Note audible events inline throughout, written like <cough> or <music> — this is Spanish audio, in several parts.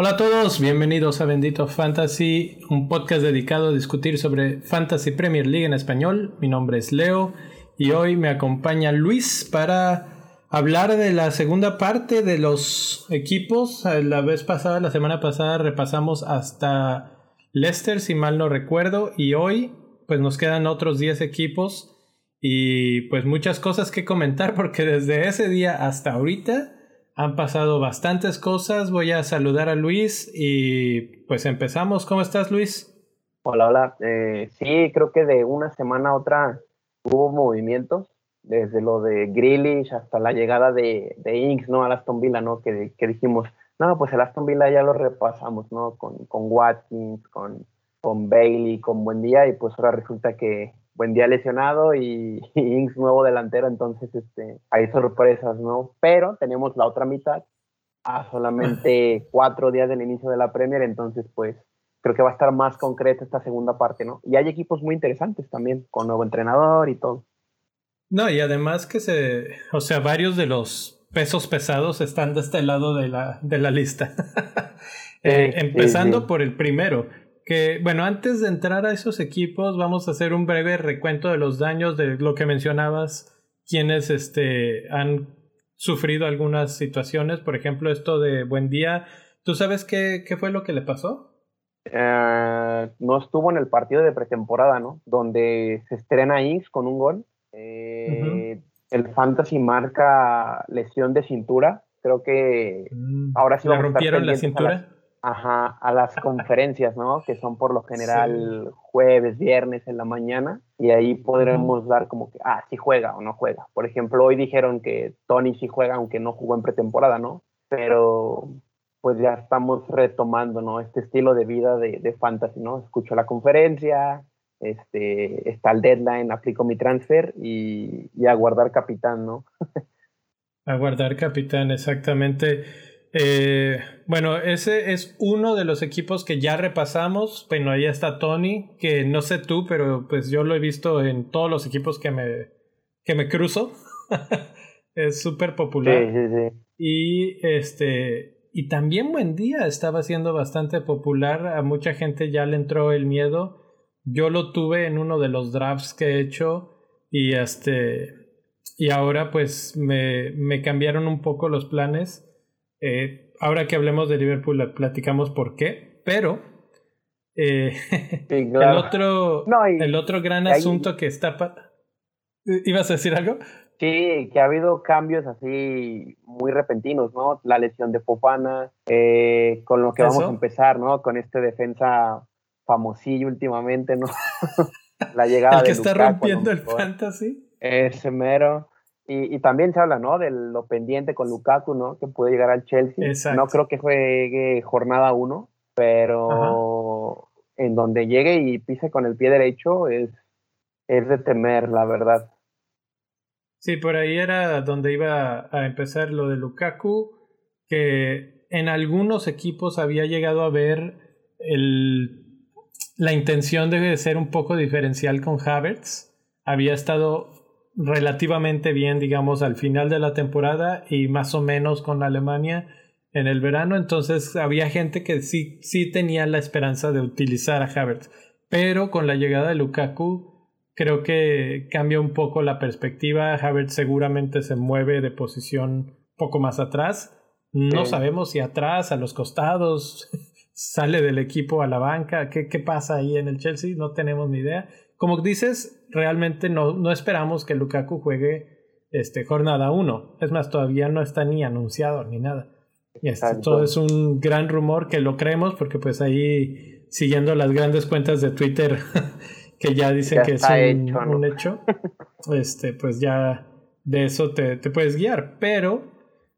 Hola a todos, bienvenidos a Bendito Fantasy, un podcast dedicado a discutir sobre Fantasy Premier League en español. Mi nombre es Leo y hoy me acompaña Luis para hablar de la segunda parte de los equipos. La vez pasada, la semana pasada, repasamos hasta Leicester, si mal no recuerdo, y hoy pues nos quedan otros 10 equipos y pues muchas cosas que comentar <laughs> porque desde ese día hasta ahorita han pasado bastantes cosas. Voy a saludar a Luis y pues empezamos. ¿Cómo estás, Luis? Hola, hola. Eh, sí, creo que de una semana a otra hubo movimientos, desde lo de Grealish hasta la llegada de, de Inks, ¿no? Al Aston Villa, ¿no? Que, que, dijimos, no, pues el Aston Villa ya lo repasamos, ¿no? Con, con Watkins, con, con Bailey, con Buendía, y pues ahora resulta que buen día lesionado <laughs> y, Inks nuevo delantero, entonces este, hay sorpresas, ¿no? Pero tenemos la otra mitad a solamente <laughs> cuatro días del inicio de la Premier, entonces pues creo que va a estar más concreta esta segunda parte, ¿no? Y hay equipos muy interesantes también, con nuevo entrenador y todo. No, y además que se, o sea, varios de los pesos pesados están de este lado de la, de la lista. <laughs> eh, empezando por el primero, que, bueno, antes de entrar a esos equipos, vamos a hacer un breve recuento de los daños de lo que mencionabas, quienes este, han sufrido algunas situaciones, por ejemplo, esto de Buen Día. ¿Tú sabes qué, qué fue lo que le pasó? Eh, no estuvo en el partido de pretemporada, ¿no? Donde se estrena Inks con un gol. Eh, el Fantasy marca lesión de cintura. Creo que mm. ahora sí ¿Le rompieron la cintura? Ajá, a las conferencias, ¿no? Que son por lo general jueves, viernes en la mañana y ahí podremos dar como que, ah, sí juega o no juega. Por ejemplo, hoy dijeron que Tony sí juega aunque no jugó en pretemporada, ¿no? Pero pues ya estamos retomando, ¿no? Este estilo de vida de, de fantasy, ¿no? Escucho la conferencia, este, está el deadline, aplico mi transfer y, y a guardar capitán, ¿no? a guardar capitán, exactamente. Eh, bueno, ese es uno de los equipos que ya repasamos. Bueno, ahí está Tony, que no sé tú, pero pues yo lo he visto en todos los equipos que me, que me cruzo. <laughs> es súper popular. Sí, sí, sí. Y este. Y también Buen Día estaba siendo bastante popular. A mucha gente ya le entró el miedo. Yo lo tuve en uno de los drafts que he hecho. Y este. Y ahora pues me, me cambiaron un poco los planes eh, ahora que hablemos de Liverpool, platicamos por qué, pero eh, <laughs> el, otro, el otro gran asunto que está... ¿Ibas a decir algo? Sí, que ha habido cambios así muy repentinos, ¿no? La lesión de Fofana, eh, con lo que vamos a empezar, ¿no? Con este defensa famosillo últimamente, ¿no? <laughs> la llegada el que está rompiendo el fantasy. Ese mero. Y, también se habla, ¿no? De lo pendiente con Lukaku, ¿no? Que puede llegar al Chelsea. No creo que juegue jornada uno, pero en donde llegue y pise con el pie derecho es, es de temer, la verdad. Sí, por ahí era donde iba a empezar lo de Lukaku, que en algunos equipos había llegado a ver el, la intención de ser un poco diferencial con Havertz. Había estado relativamente bien, digamos, al final de la temporada y más o menos con Alemania en el verano. Entonces había gente que sí, sí tenía la esperanza de utilizar a Havertz. Pero con la llegada de Lukaku, creo que cambia un poco la perspectiva. Havertz seguramente se mueve de posición poco más atrás. No sabemos si atrás, a los costados, <laughs> sale del equipo a la banca. ¿Qué, ¿Qué pasa ahí en el Chelsea? No tenemos ni idea. Como dices, realmente no, no esperamos que Lukaku juegue este, jornada 1. Es más, todavía no está ni anunciado ni nada. Y este, todo es un gran rumor que lo creemos porque pues ahí siguiendo las grandes cuentas de Twitter <laughs> que ya dicen que es un hecho, un hecho, <laughs> este, pues ya de eso te, te puedes guiar. Pero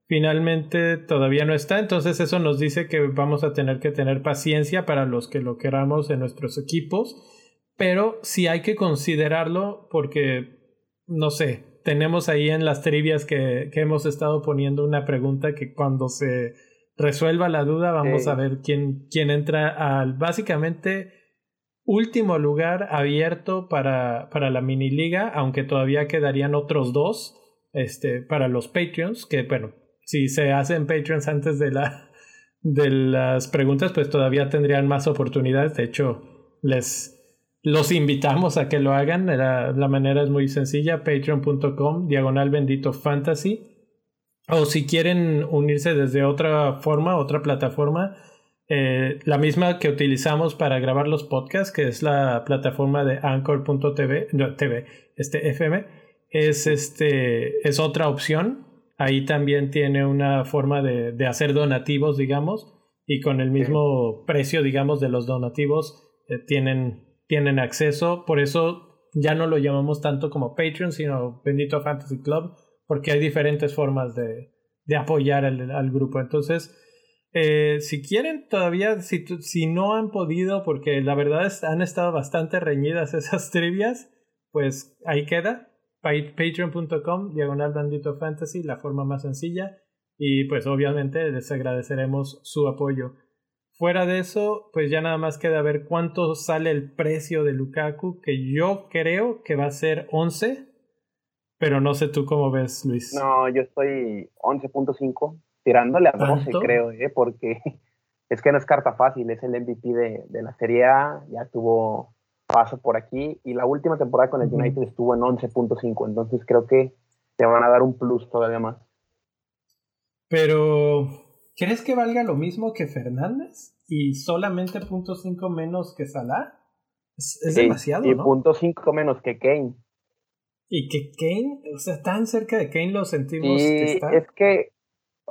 finalmente todavía no está. Entonces eso nos dice que vamos a tener que tener paciencia para los que lo queramos en nuestros equipos pero sí hay que considerarlo porque, no sé, tenemos ahí en las trivias que, que hemos estado poniendo una pregunta que cuando se resuelva la duda vamos a ver quién, quién entra al... Básicamente, último lugar abierto para, para la mini liga, aunque todavía quedarían otros dos este, para los Patreons, que bueno, si se hacen Patreons antes de, la, de las preguntas, pues todavía tendrían más oportunidades. De hecho, les los invitamos a que lo hagan. La, la manera es muy sencilla, patreon.com, diagonal bendito fantasy. O si quieren unirse desde otra forma, otra plataforma, eh, la misma que utilizamos para grabar los podcasts, que es la plataforma de anchor.tv, no, TV, este FM, es, este, es otra opción. Ahí también tiene una forma de, de hacer donativos, digamos, y con el mismo precio, digamos, de los donativos, eh, tienen, tienen acceso. Por eso ya no lo llamamos tanto como Patreon, sino Bendito Fantasy Club, porque hay diferentes formas de, de apoyar al, grupo. Entonces, eh, si quieren todavía, si, si no han podido, porque la verdad han estado bastante reñidas <laughs> esas trivias, pues ahí queda. Patreon.com, diagonal bandito fantasy, la forma más sencilla. Y pues obviamente les agradeceremos su apoyo. Fuera de eso, pues ya nada más queda ver cuánto sale el precio de Lukaku, que yo creo que va a ser 11, pero no sé tú cómo ves, Luis. No, yo estoy 11.5 tirándole a 12, creo, ¿eh? porque <laughs> es que no es carta fácil, es el MVP de, de, la Serie A, ya tuvo paso por aquí y la última temporada con el United estuvo en 11.5, entonces creo que te van a dar un plus todavía más. Pero, ¿crees que valga lo mismo que Fernández y solamente .5 menos que Salah? Es, es demasiado, y ¿no? Y .5 menos que Kane. Y que Kane, o sea, tan cerca de Kane lo sentimos y que está. Es que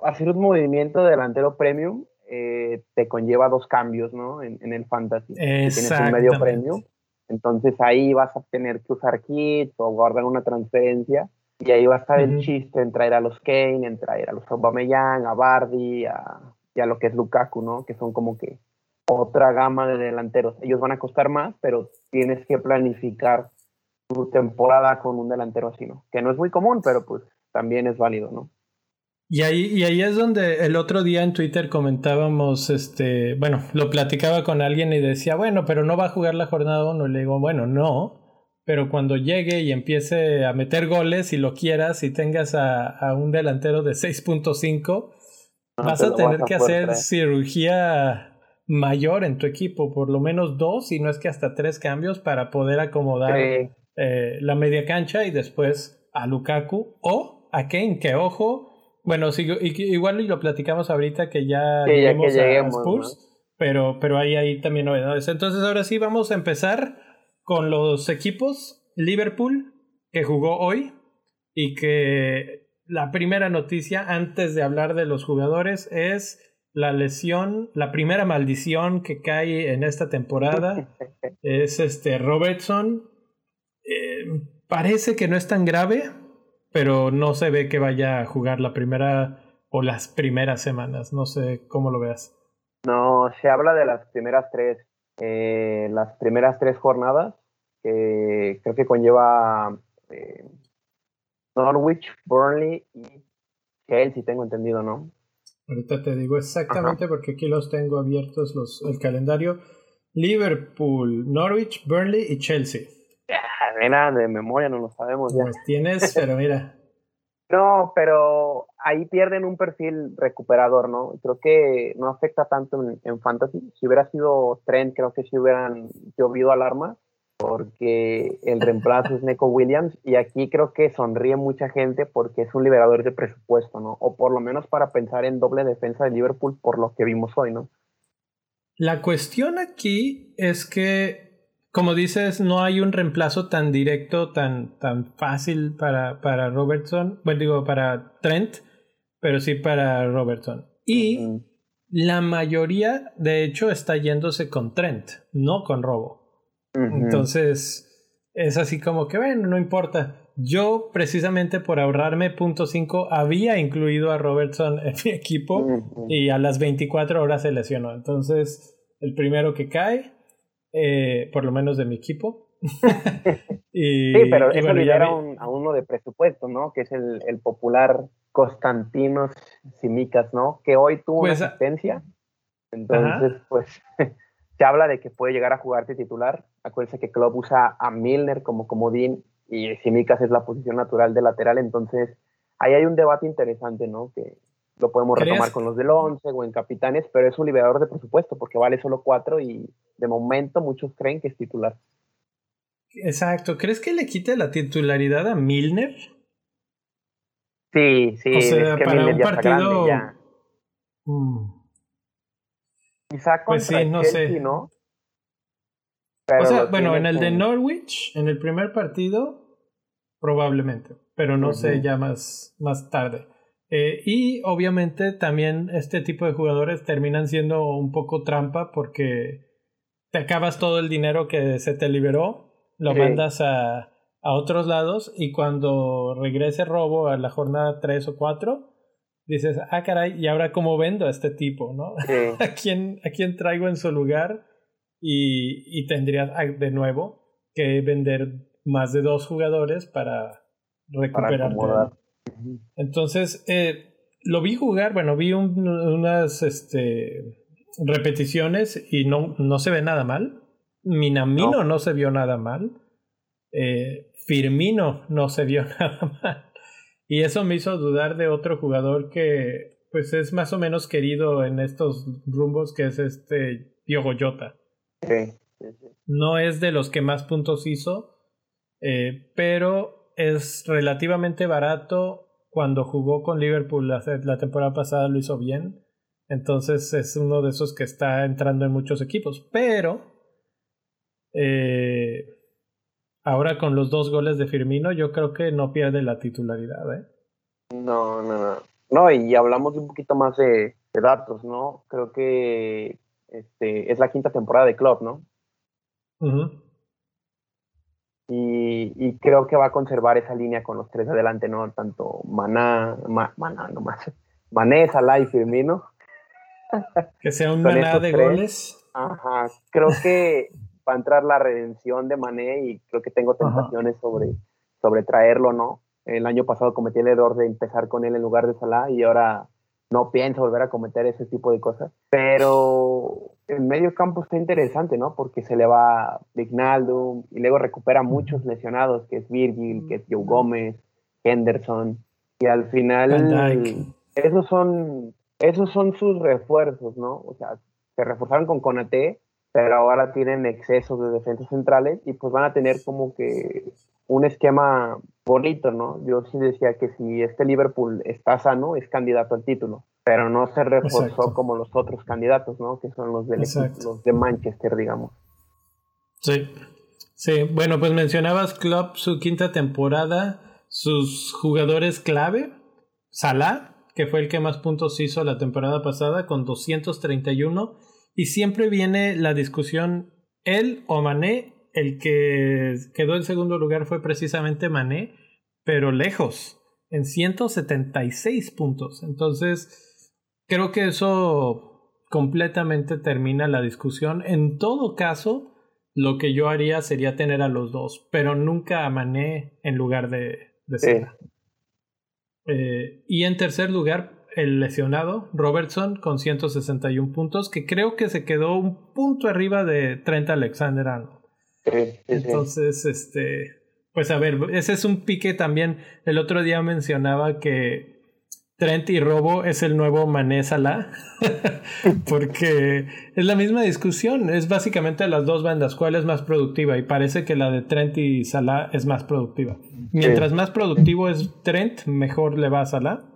hacer un movimiento de delantero premium eh, te conlleva dos cambios, ¿no? En, en el fantasy. Tienes un medio premium, entonces ahí vas a tener que usar kits o guardar una transferencia y ahí va a estar uh -huh. el chiste en traer a los Kane, en traer a los Aubameyang, a Bardi, a, y a lo que es Lukaku, ¿no? Que son como que otra gama de delanteros. Ellos van a costar más, pero tienes que planificar tu temporada con un delantero así, ¿no? Que no es muy común, pero pues también es válido, ¿no? Y ahí, y ahí es donde el otro día en Twitter comentábamos, este, bueno, lo platicaba con alguien y decía, bueno, pero no va a jugar la jornada 1. Y le digo, bueno, no, pero cuando llegue y empiece a meter goles y lo quieras y tengas a, a un delantero de 6.5, no, vas a tener vas a que hacer traer. cirugía mayor en tu equipo, por lo menos dos, y no es que hasta tres cambios para poder acomodar sí. eh, la media cancha y después a Lukaku o a Kane, que ojo bueno, sí, igual lo platicamos ahorita que ya, sí, ya que lleguemos, a Spurs, ¿no? pero, pero hay ahí también novedades. Entonces ahora sí vamos a empezar con los equipos. Liverpool, que jugó hoy y que la primera noticia antes de hablar de los jugadores es la lesión, la primera maldición que cae en esta temporada <laughs> es este Robertson. Eh, parece que no es tan grave, pero no se ve que vaya a jugar la primera o las primeras semanas. No sé cómo lo veas. No, se habla de las primeras tres, eh, las primeras tres jornadas, que creo que conlleva eh, Norwich, Burnley y Chelsea, tengo entendido, ¿no? Ahorita te digo exactamente Ajá. porque aquí los tengo abiertos los, el calendario. Liverpool, Norwich, Burnley y Chelsea. Mira, de memoria no lo sabemos ya. Pues tienes, pero mira. <laughs> no, pero ahí pierden un perfil recuperador, ¿no? Creo que no afecta tanto en, en, fantasy. Si hubiera sido Trent, creo que si hubieran llovido alarma, porque el reemplazo es Neko Williams, y aquí creo que sonríe mucha gente porque es un liberador de presupuesto, ¿no? O por lo menos para pensar en doble defensa de Liverpool por lo que vimos hoy, ¿no? La cuestión aquí es que como dices, no hay un reemplazo tan directo, tan, tan fácil para, para Robertson. Bueno, digo, para Trent, pero sí para Robertson. Y uh -huh. la mayoría, de hecho, está yéndose con Trent, no con Robo. Uh -huh. Entonces, es así como que, bueno, no importa. Yo, precisamente por ahorrarme punto .5, había incluido a Robertson en mi equipo uh -huh. y a las 24 horas se lesionó. Entonces, el primero que cae eh, por lo menos de mi equipo. <laughs> y, sí, pero y eso bueno, libera a uno de presupuesto, ¿no? Que es el, el popular Constantinos Simicas, ¿no? Que hoy tuvo pues, una asistencia. Entonces, ajá. pues, <laughs> se habla de que puede llegar a jugarte titular. Acuérdense que Klopp usa a Milner como comodín y Simicas es la posición natural de lateral, entonces ahí hay un debate interesante, ¿no? Que lo podemos retomar con los del 11 o en capitanes, pero es un liberador de presupuesto porque vale solo cuatro y de momento muchos creen que es titular. Exacto. ¿Crees que le quite la titularidad a Milner? Sí, sí. O sea, para un partido. Mm. Quizá pues sí, no sé. ¿no? o sea, bueno, en el de Norwich, en el primer partido, probablemente, pero no sé ya más, más tarde. Eh, y obviamente también este tipo de jugadores terminan siendo un poco trampa porque te acabas todo el dinero que se te liberó, lo mandas a, a otros lados y cuando regrese robo a la jornada 3 o 4, dices, ah, caray, ¿y ahora cómo vendo a este tipo, no? <laughs> ¿A, quién, ¿A quién traigo en su lugar? Y, y tendrías ah, de nuevo que vender más de dos jugadores para recuperar. Entonces, eh, lo vi jugar, bueno, vi unas este, repeticiones y no, no se ve nada mal. Minamino no, se vio nada mal. Eh, Firmino no se vio <laughs> nada mal. Y eso me hizo dudar de otro jugador que pues es más o menos querido en estos rumbos que es este Diogo Jota. No es de los que más puntos hizo, eh, pero es relativamente barato. Cuando jugó con Liverpool la, la, temporada pasada lo hizo bien. Entonces es uno de esos que está entrando en muchos equipos. Pero eh, Ahora con los dos goles de Firmino, yo creo que no pierde la titularidad, ¿eh? No, no, no. No, y hablamos un poquito más de, datos, ¿no? Creo que este, es la quinta temporada de Club, ¿no? y, creo que va a conservar esa línea con los tres adelante, ¿no? Tanto Maná, Maná nomás, Mané, Salah y Firmino. Que sea un Maná de goles. Ajá, creo que va a entrar la redención de Mané y creo que tengo tentaciones sobre, sobre traerlo, ¿no? El año pasado cometí el error de empezar con él en lugar de Salah y ahora no pienso volver a cometer ese tipo de cosas. Pero en medio campo está interesante, ¿no? Porque se le va Vignaldo y luego recupera muchos lesionados, que es Virgil, que es Joe Gómez, Henderson. Y al final, esos son, esos son sus refuerzos, ¿no? O sea, se reforzaron con Conate pero ahora tienen excesos de defensas centrales y pues van a tener como que un esquema bonito, ¿no? Yo sí decía que si este Liverpool está sano, es candidato al título, pero no se reforzó como los otros candidatos, ¿no? Que son los, del los de Manchester, digamos. Sí, sí. Bueno, pues mencionabas Club, su quinta temporada, sus jugadores clave, Salah, que fue el que más puntos hizo la temporada pasada con 231 y siempre viene la discusión, él o Mané, el que quedó en segundo lugar fue precisamente Mané, pero lejos, en 176 puntos. Entonces, creo que eso completamente termina la discusión. En todo caso, lo que yo haría sería tener a los dos, pero nunca a Mané en lugar de, de eh, y en tercer lugar, el lesionado, Robertson, con 161 puntos, que creo que se quedó un punto arriba de Trent Alexander Entonces, este, pues a ver, ese es un pique también. El otro día mencionaba que Trent y Robo es el nuevo Mané Salah, <laughs> porque es la misma discusión, es básicamente las dos bandas, cuál es más productiva y parece que la de Trent y Salah es más productiva. Mientras más productivo es Trent, mejor le va a Salah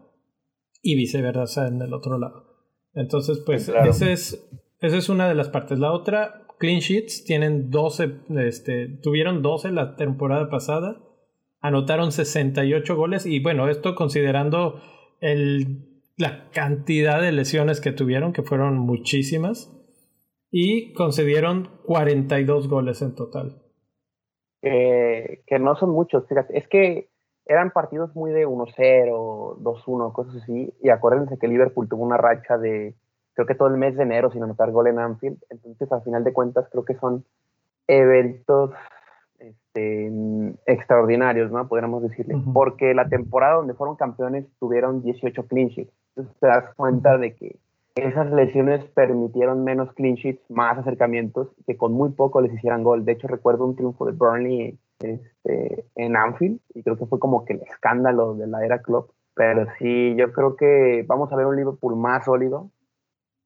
y viceversa en el otro lado. Entonces, pues, ese es, esa es una de las partes. La otra, clean sheets, tienen 12, este, tuvieron 12 la temporada pasada, anotaron 68 goles y bueno, esto considerando el, la cantidad de lesiones que tuvieron, que fueron muchísimas, y concedieron 42 goles en total. que no son muchos, fíjate, es que eran partidos muy de 1-0, 2-1, cosas así. Y acuérdense que Liverpool tuvo una racha de, creo que todo el mes de enero sin anotar gol en Anfield. Entonces, al final de cuentas, creo que son eventos este, extraordinarios, ¿no? Podríamos decirle. Porque la temporada donde fueron campeones tuvieron 18 clean sheets. Entonces, te das cuenta de que esas lesiones permitieron menos clean sheets, más acercamientos, que con muy poco les hicieran gol. De hecho, recuerdo un triunfo de Burnley este, en Anfield y creo que fue como que el escándalo de la era club. Pero sí, yo creo que vamos a ver un Liverpool más sólido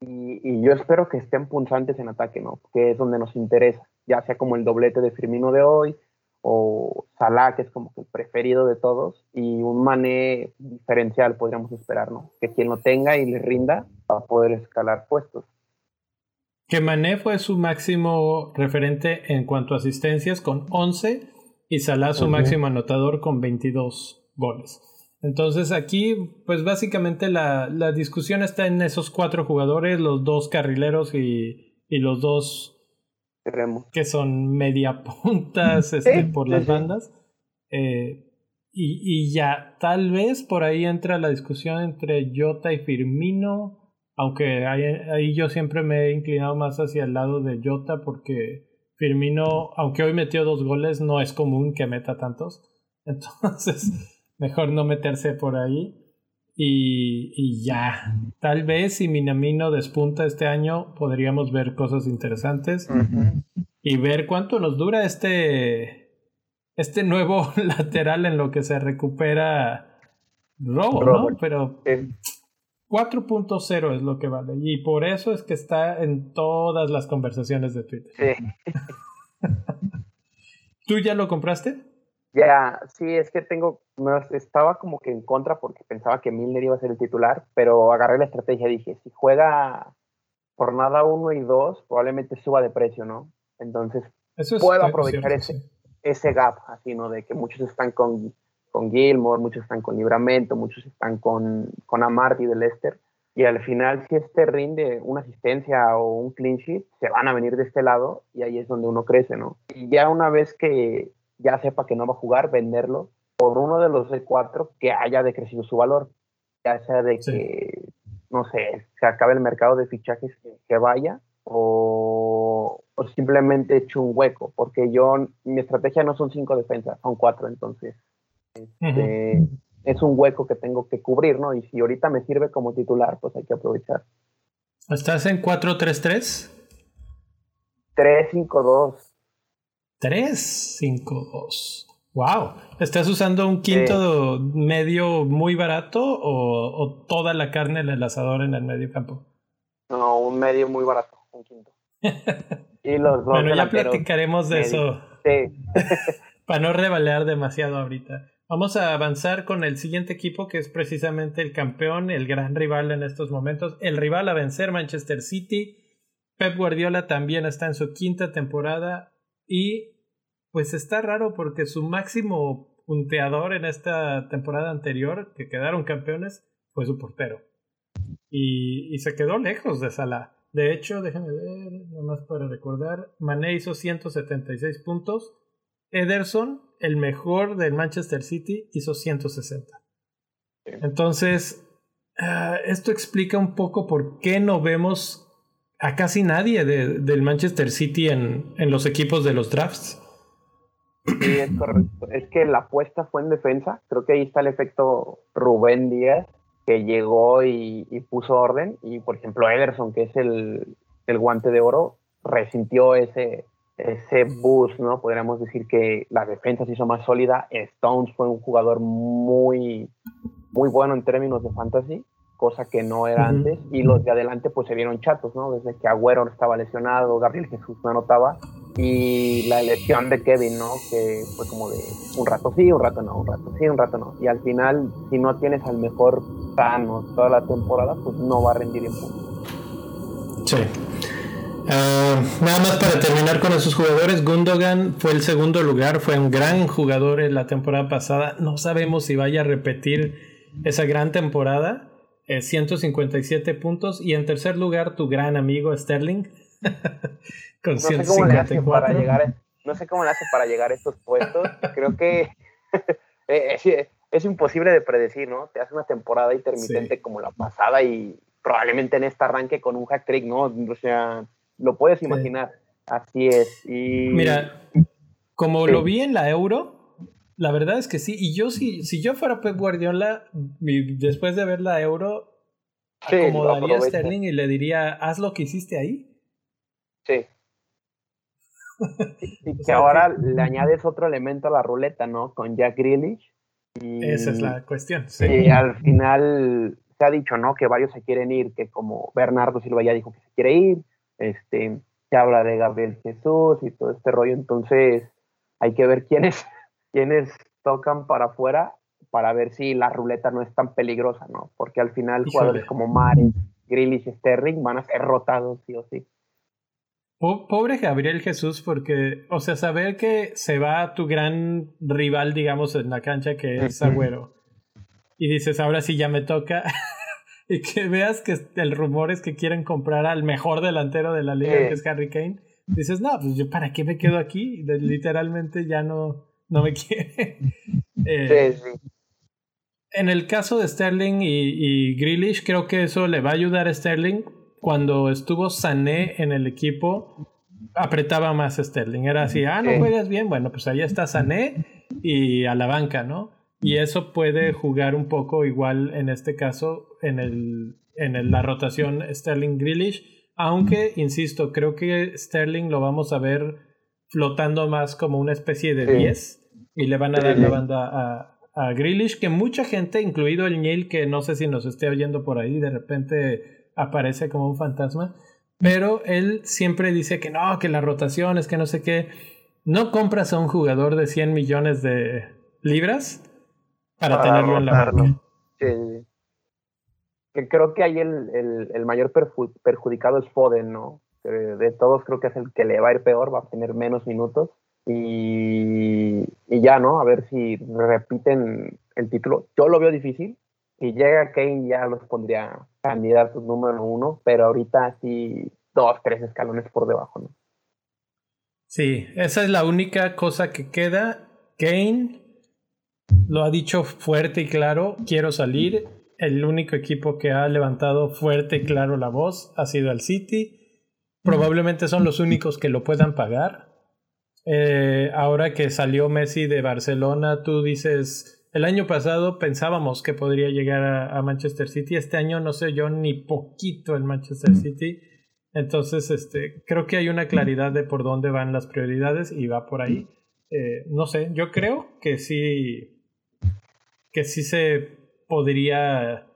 y, y yo espero que estén punzantes en ataque, ¿no? Que es donde nos interesa, ya sea como el doblete de Firmino de hoy o Salah, que es como que el preferido de todos, y un Mané diferencial podríamos esperar, ¿no? Que quien lo tenga y le rinda va a poder escalar puestos. Que Mané fue su máximo referente en cuanto a asistencias con 11 y Salah su máximo anotador con 22 goles. Entonces aquí, pues básicamente la, la, discusión está en esos cuatro jugadores, los dos carrileros y, y los dos que son media puntas este, por las bandas. Eh, y, y, ya, tal vez por ahí entra la discusión entre Jota y Firmino, aunque ahí, ahí yo siempre me he inclinado más hacia el lado de Jota porque Firmino, aunque hoy metió dos goles, no es común que meta tantos. <laughs> Entonces mejor no meterse por ahí. Y, y, ya, tal vez si Minamino despunta este año, podríamos ver cosas interesantes y ver cuánto nos dura este, este nuevo <laughs> lateral en lo que se recupera Robo, ¿no? Pero 4.0 es lo que vale. Y por eso es que está en todas las conversaciones de Twitter. Sí. <laughs> ¿Tú ya lo compraste? Ya, sí, es que tengo, estaba como que en contra porque pensaba que Milner iba a ser el titular, pero agarré la estrategia y dije, si juega por nada uno y dos, probablemente suba de precio, ¿no? Entonces, puedo aprovechar ese, ese gap, así, ¿no? De que muchos están con, con Gilmore, muchos están con Libramento, muchos están con, con Amarty de Leicester, y al final, si este rinde una asistencia o un clean sheet, se van a venir de este lado y ahí es donde uno crece, ¿no? Y ya una vez que ya sepa que no va a jugar, venderlo por uno de los C4 que haya decrecido su valor. Ya sea de que, no sé, se acabe el mercado de fichajes que, vaya o, o, simplemente eche un hueco, porque yo, mi estrategia no son cinco defensas, son cuatro, entonces este, es un hueco que tengo que cubrir, ¿no? Y si ahorita me sirve como titular, pues hay que aprovechar. ¿Estás en 4-3-3? 3-5-2. 352. Wow. ¿Estás usando un quinto medio muy barato o, toda la carne del asador en el medio campo? No, un medio muy barato, un quinto. <laughs> y los dos bueno, ya platicaremos de eso. Sí. <laughs> Para no revalear demasiado ahorita. Vamos a avanzar con el siguiente equipo que es precisamente el campeón, el gran rival en estos momentos, el rival a vencer Manchester City. Pep Guardiola también está en su quinta temporada y pues está raro porque su máximo punteador en esta temporada anterior, que quedaron campeones, fue su portero. Y, se quedó lejos de Salah. De hecho, déjenme ver, nomás para recordar, Mané hizo 176 puntos. Ederson, el mejor del Manchester City, hizo 160. Entonces, ah, esto explica un poco por qué no vemos a casi nadie del Manchester City en, en, los equipos de los drafts. Sí, es correcto. Es que la apuesta fue en defensa. Creo que ahí está el efecto Rubén Díaz, que llegó y, puso orden. Y, por ejemplo, Ederson, que es el, el, guante de oro, resintió ese, ese boost, ¿no? Podríamos decir que la defensa se hizo más sólida. Stones fue un jugador muy, muy bueno en términos de fantasy cosa que no era antes, y los de adelante pues se vieron chatos, ¿no? Desde que Agüero estaba lesionado, Gabriel Jesús no anotaba, y la lesión de Kevin, ¿no? Que fue como de un rato sí, un rato no, un rato sí, un rato no, y al final, si no tienes al mejor sano toda la temporada, pues no va a rendir en punto. Sí. Ah, nada más para terminar con esos jugadores, Gundogan fue el segundo lugar, fue un gran jugador en la temporada pasada, no sabemos si vaya a repetir esa gran temporada, 157 puntos. Y en tercer lugar, tu gran amigo Sterling. <laughs> con no 154. Sé para llegar, no sé cómo le hace para llegar a estos puestos. Creo que <laughs> es, imposible de predecir, ¿no? Te hace una temporada intermitente como la pasada y probablemente en este arranque con un hack trick, ¿no? O sea, lo puedes imaginar. Así es. Y... Mira, como lo vi en la Euro, la verdad es que sí. Y yo, si, si yo fuera Pep Guardiola, después de ver la Euro, acomodaría a Sterling y le diría, haz lo que hiciste ahí. Sí. <laughs> y que ahora le añades otro elemento a la ruleta, ¿no? Con Jack Grealish. Esa es la cuestión. Y al final se ha dicho, ¿no? Que varios se quieren ir, que como Bernardo Silva ya dijo que se quiere ir, este, se habla de Gabriel Jesús y todo este rollo, entonces hay que ver quiénes, <laughs> quiénes tocan para afuera para ver si la ruleta no es tan peligrosa, ¿no? Porque al final jugadores como Mares, Grealish y Sterling van a ser rotados sí o sí. Pobre Gabriel Jesús, porque, o sea, saber que se va tu gran rival, digamos, en la cancha, que es Agüero, y dices, ahora sí ya me toca, <laughs> <laughs> y que veas que el rumor es que quieren comprar al mejor delantero de la liga, que es Harry Kane, dices, no, pues yo para qué me quedo aquí, literalmente ya no, no me <laughs> quiere. Eh, sí, sí. En el caso de Sterling y, y Grealish, creo que eso le va a ayudar a Sterling cuando estuvo Sané en el equipo, apretaba más Sterling. Era así, ah, no juegas bien, bueno, pues ahí está Sané y a la banca, ¿no? Y eso puede jugar un poco igual en este caso en, el, en la rotación Sterling Grealish, aunque, insisto, creo que Sterling lo vamos a ver flotando más como una especie de 10 y le van a dar la banda a, a Grealish, que mucha gente, incluido el Neil, que no sé si nos esté oyendo por ahí, de repente aparece como un fantasma, pero él siempre dice que no, que la rotación es que no sé qué. No compras a un jugador de 100 millones de libras para, tenerlo en la banca. Que creo que ahí el, el, mayor perjudicado es Foden, ¿no? De todos creo que es el que le va a ir peor, va a tener menos minutos. Y, y ya, ¿no? A ver si repiten el título. Yo lo veo difícil, si llega Kane ya los pondría candidatos número uno, pero ahorita sí dos, tres escalones por debajo, ¿no? Sí, esa es la única cosa que queda. Kane lo ha dicho fuerte y claro, quiero salir. El único equipo que ha levantado fuerte y claro la voz ha sido el City. Probablemente son los únicos que lo puedan pagar. Eh, ahora que salió Messi de Barcelona, tú dices, el año pasado pensábamos que podría llegar a, Manchester City. Este año no sé yo ni poquito en Manchester City. Entonces, este, creo que hay una claridad de por dónde van las prioridades y va por ahí. Eh, no sé, yo creo que sí, que sí se podría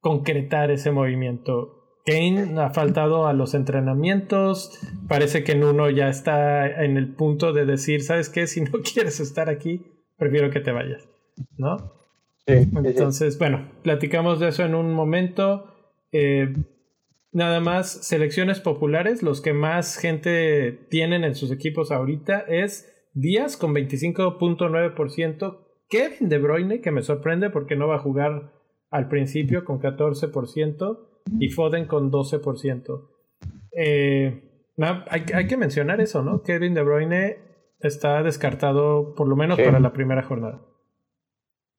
concretar ese movimiento. Kane ha faltado a los entrenamientos. Parece que en uno ya está en el punto de decir, ¿sabes qué? Si no <laughs> quieres estar aquí, prefiero que te vayas. ¿no? Entonces, bueno, platicamos de eso en un momento. Eh, nada más, selecciones populares, los que más gente tienen en sus equipos ahorita es Díaz con 25.9%, Kevin De Bruyne, que me sorprende porque no va a jugar al principio con 14%, y Foden con 12%. Eh, hay, hay, que mencionar eso, ¿no? Kevin De Bruyne está descartado por lo menos para la primera jornada.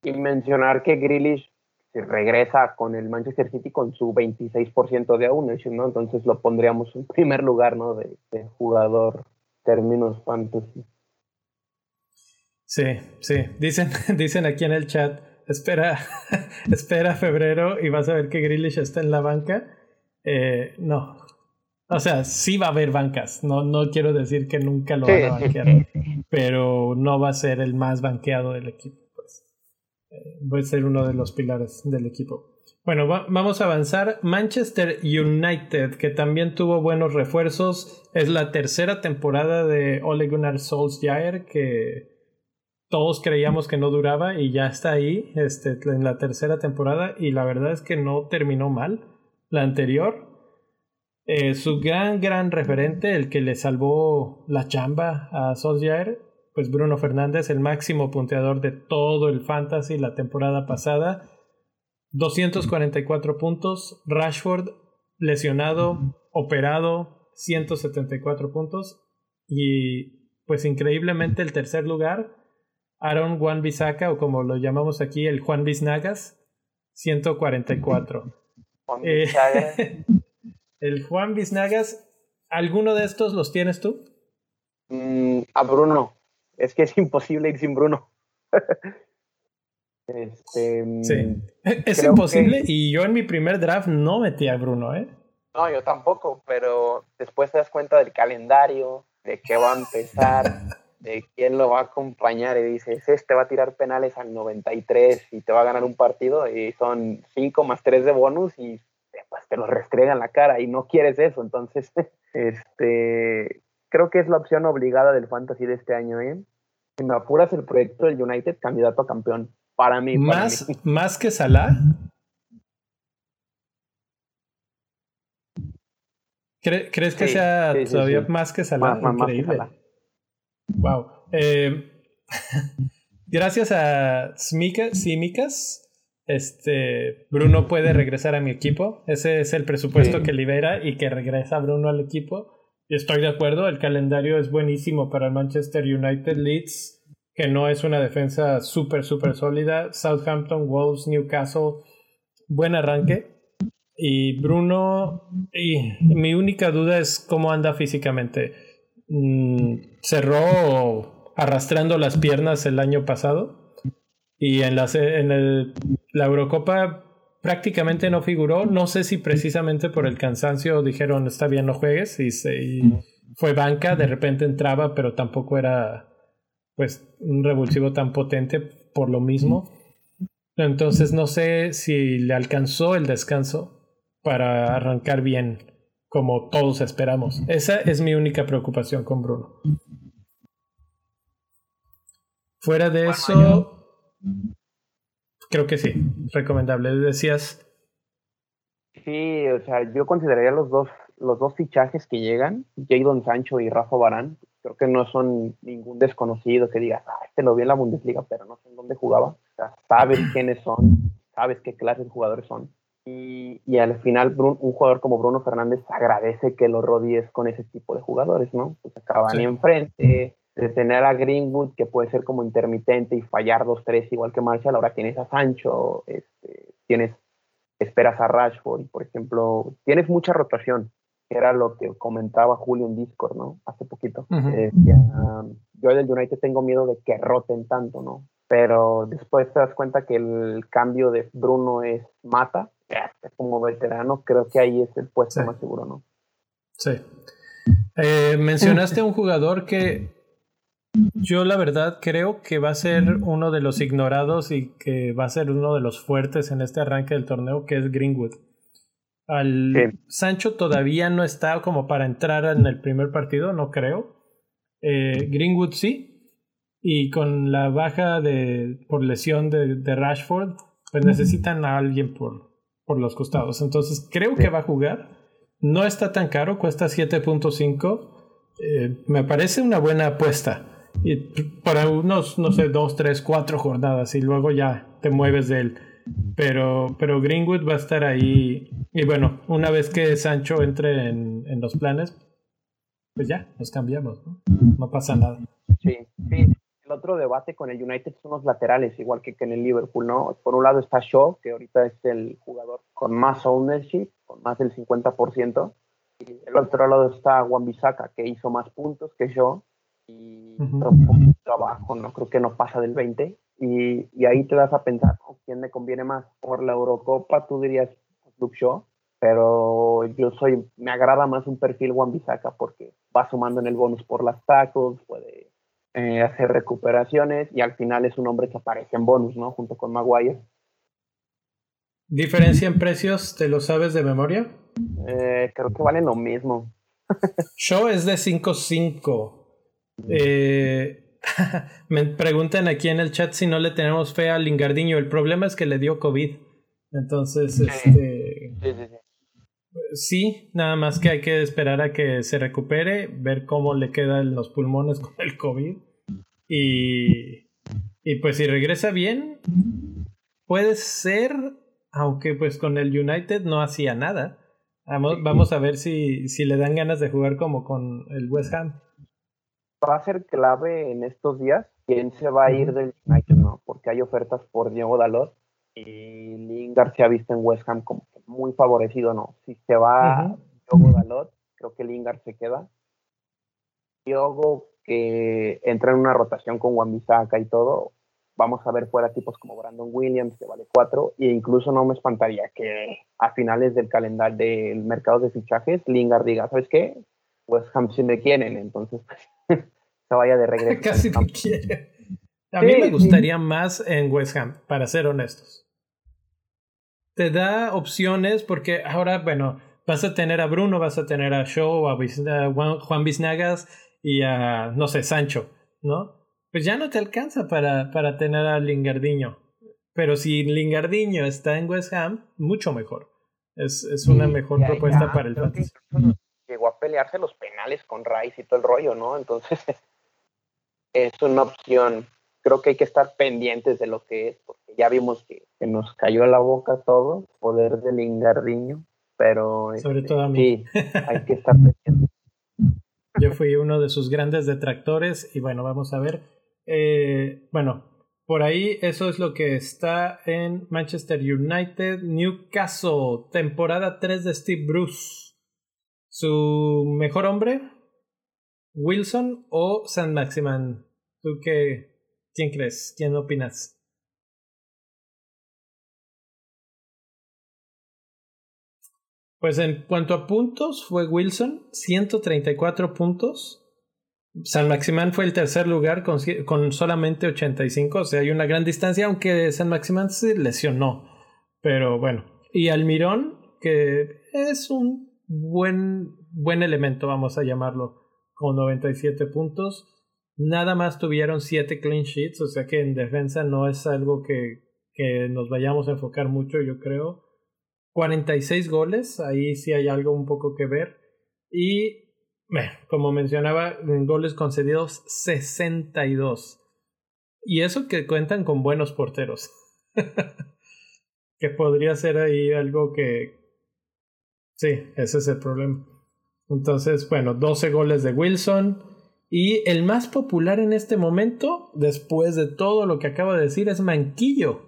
Y mencionar que Grealish regresa con el Manchester City con su 26% de ownership, ¿no? Entonces lo pondríamos en primer lugar, ¿no? De, jugador términos fantasy. Sí, sí. Dicen, <laughs> dicen aquí en el chat, espera, <laughs> espera febrero y vas a ver que Grealish está en la banca. Eh, no. O sea, sí va a haber bancas. No, no quiero decir que nunca lo van a banquear, <laughs> pero no va a ser el más banqueado del equipo va a ser uno de los pilares del equipo. Bueno, vamos a avanzar. Manchester United, que también tuvo buenos refuerzos, es la tercera temporada de Ole Gunnar Solskjaer, que todos creíamos que no duraba y ya está ahí este, en la tercera temporada y la verdad es que no terminó mal. La anterior, eh, su gran, gran referente, el que le salvó la chamba a Solskjaer, pues Bruno Fernández, el máximo punteador de todo el fantasy la temporada pasada. 244 puntos. Rashford lesionado, operado, 174 puntos. Y pues increíblemente el tercer lugar, Aaron Juan Bisaca, o como lo llamamos aquí, el Juan Biznagas, 144. Eh, <laughs> el Juan Biznagas, ¿alguno de estos los tienes tú? Mm, a Bruno es que es imposible ir sin Bruno. <laughs> Este, sí. Es imposible y yo en mi primer draft no metí a Bruno, ¿eh? No, yo tampoco, pero después te das cuenta del calendario, de qué va a empezar, <laughs> de quién lo va a acompañar y dices, este va a tirar penales al 93 y te va a ganar un partido y son 5 más 3 de bonus y pues, te lo restregan la cara y no quieres eso. Entonces, <laughs> este, creo que es la opción obligada del fantasy de este año. ¿eh? Si me apuras el proyecto del United, candidato a campeón. Para mí. <laughs> ¿Más, ¿más que Salah? ¿Crees que sea todavía más que Salah? Increíble. Wow. Eh, gracias a Simikas, este, Bruno puede regresar a mi equipo. Ese es el presupuesto que libera y que regresa Bruno al equipo. Y estoy de acuerdo, el calendario es buenísimo para el Manchester United Leeds, que no es una defensa súper, súper sólida. Southampton, Wolves, Newcastle, buen arranque. Y Bruno, y mi única duda es cómo anda físicamente. Mm, cerró arrastrando las piernas el año pasado y en la, en la Eurocopa prácticamente no figuró. No sé si precisamente por el cansancio dijeron está bien, no juegues y, fue banca. De repente entraba, pero tampoco era pues un revulsivo tan potente por lo mismo. Entonces no sé si le alcanzó el descanso para arrancar bien como todos esperamos. Esa es mi única preocupación con Bruno. Fuera de eso, creo que sí, recomendable. Decías. Sí, o sea, yo consideraría los dos, los dos fichajes que llegan, Jadon Sancho y Rafa Barán. Creo que no son ningún desconocido que diga, ah, este lo vi en la Bundesliga, pero no sé en dónde jugaba. O sea, sabes quiénes son, sabes qué clases de jugadores son. Y, y al final un jugador como Bruno Fernández agradece que lo rodees con ese tipo de jugadores, ¿no? Pues acaban enfrente, de tener a Greenwood que puede ser como intermitente y fallar dos, tres igual que Marshall, ahora tienes a Sancho, este, tienes, esperas a Rashford, y por ejemplo, tienes mucha rotación, que era lo que comentaba Julio en Discord, ¿no? Hace poquito. yo del United tengo miedo de que roten tanto, ¿no? Pero después te das cuenta que el cambio de Bruno es mata, como veterano, creo que ahí es el puesto más seguro, ¿no? Sí. Eh, mencionaste a un jugador que yo la verdad creo que va a ser uno de los ignorados y que va a ser uno de los fuertes en este arranque del torneo, que es Greenwood. Al Sancho todavía no está como para entrar en el primer partido, no creo. Eh, Greenwood sí. Y con la baja de, por lesión de, de Rashford, pues necesitan a alguien por, por los costados. Entonces creo que va a jugar. No está tan caro, cuesta 7.5. Eh, me parece una buena apuesta. Y para unos, no sé, dos, tres, cuatro jornadas y luego ya te mueves de él. Pero, pero Greenwood va a estar ahí. Y bueno, una vez que Sancho entre en, en los planes, pues ya, nos cambiamos, ¿no? No pasa nada. Sí, sí otro debate con el United son los laterales, igual que, en el Liverpool, ¿no? Por un lado está Shaw, que ahorita es el jugador con más ownership, con más del 50%, y el otro lado está Wan-Bissaka, que hizo más puntos que Shaw, y un poquito trabajo, ¿no? Creo que no pasa del 20, y, y ahí te das a pensar, ¿quién me conviene más? Por la Eurocopa tú dirías Luke Shaw, pero yo soy, me agrada más un perfil Wan-Bissaka porque va sumando en el bonus por las tacos, puede eh, hacer recuperaciones y al final es un hombre que aparece en bonus, ¿no? Junto con Maguire. ¿Diferencia en precios? ¿Te lo sabes de memoria? Eh, creo que valen lo mismo. <laughs> Show es de 5.5. Eh, <laughs> me preguntan aquí en el chat si no le tenemos fe a Lingardiño. El problema es que le dio COVID. Entonces, este. Sí, sí, sí. Nada más que hay que esperar a que se recupere, ver cómo le quedan los pulmones <laughs> con el COVID. Y, y pues si regresa bien, puede ser, aunque pues con el United no hacía nada. Vamos, vamos a ver si, si le dan ganas de jugar como con el West Ham. Va a ser clave en estos días quién se va a ir del United, ¿no? Porque hay ofertas por Diego Dalot y Lingard se ha visto en West Ham como muy favorecido, ¿no? Si se va Diogo Dalot, creo que Lingard se queda. Diogo que entra en una rotación con Wambisaka y todo, vamos a ver fuera tipos como Brandon Williams, que vale 4, e incluso no me espantaría que a finales del calendario del mercado de fichajes, Lingard diga, ¿sabes qué? Pues Ham sí me quieren, entonces <laughs> se vaya de regreso. <laughs> Casi me quieren. A mí me gustaría más en West Ham, para ser honestos. Te da opciones porque ahora, bueno, vas a tener a Bruno, vas a tener a Shaw, a Juan Biznagas y a, no sé, Sancho, ¿no? Pues ya no te alcanza para, para tener a Lingardiño. Pero si Lingardiño está en West Ham, mucho mejor. Es, es una mejor propuesta para el fantasy. Llegó a pelearse los penales con Rice y todo el rollo, ¿no? Entonces <laughs> es una opción creo que hay que estar pendientes de lo que es, porque ya vimos que, nos cayó la boca todo, poder del Ingardiño, pero sobre este, todo a mí. Sí, hay que estar pendientes. <laughs> Yo fui uno de sus grandes detractores y bueno, vamos a ver. Eh, bueno, por ahí eso es lo que está en Manchester United, Newcastle, temporada 3 de Steve Bruce. ¿Su mejor hombre? ¿Wilson o San Maximan? ¿Tú qué, ¿Quién crees? ¿Quién opinas? Pues en cuanto a puntos, fue Wilson, 134 puntos. San Maximán fue el tercer lugar con, con, solamente 85, o sea, hay una gran distancia, aunque San Maximán se lesionó. Pero bueno, y Almirón, que es un buen, buen elemento, vamos a llamarlo, con 97 puntos. Nada más tuvieron 7 clean sheets, o sea que en defensa no es algo que, que nos vayamos a enfocar mucho, yo creo. 46 goles, ahí sí hay algo un poco que ver. Y, como mencionaba, en goles concedidos 62. Y eso que cuentan con buenos porteros. <laughs> que podría ser ahí algo que... Sí, ese es el problema. Entonces, bueno, 12 goles de Wilson, y el más popular en este momento, después de todo lo que acabo de decir, es Manquillo.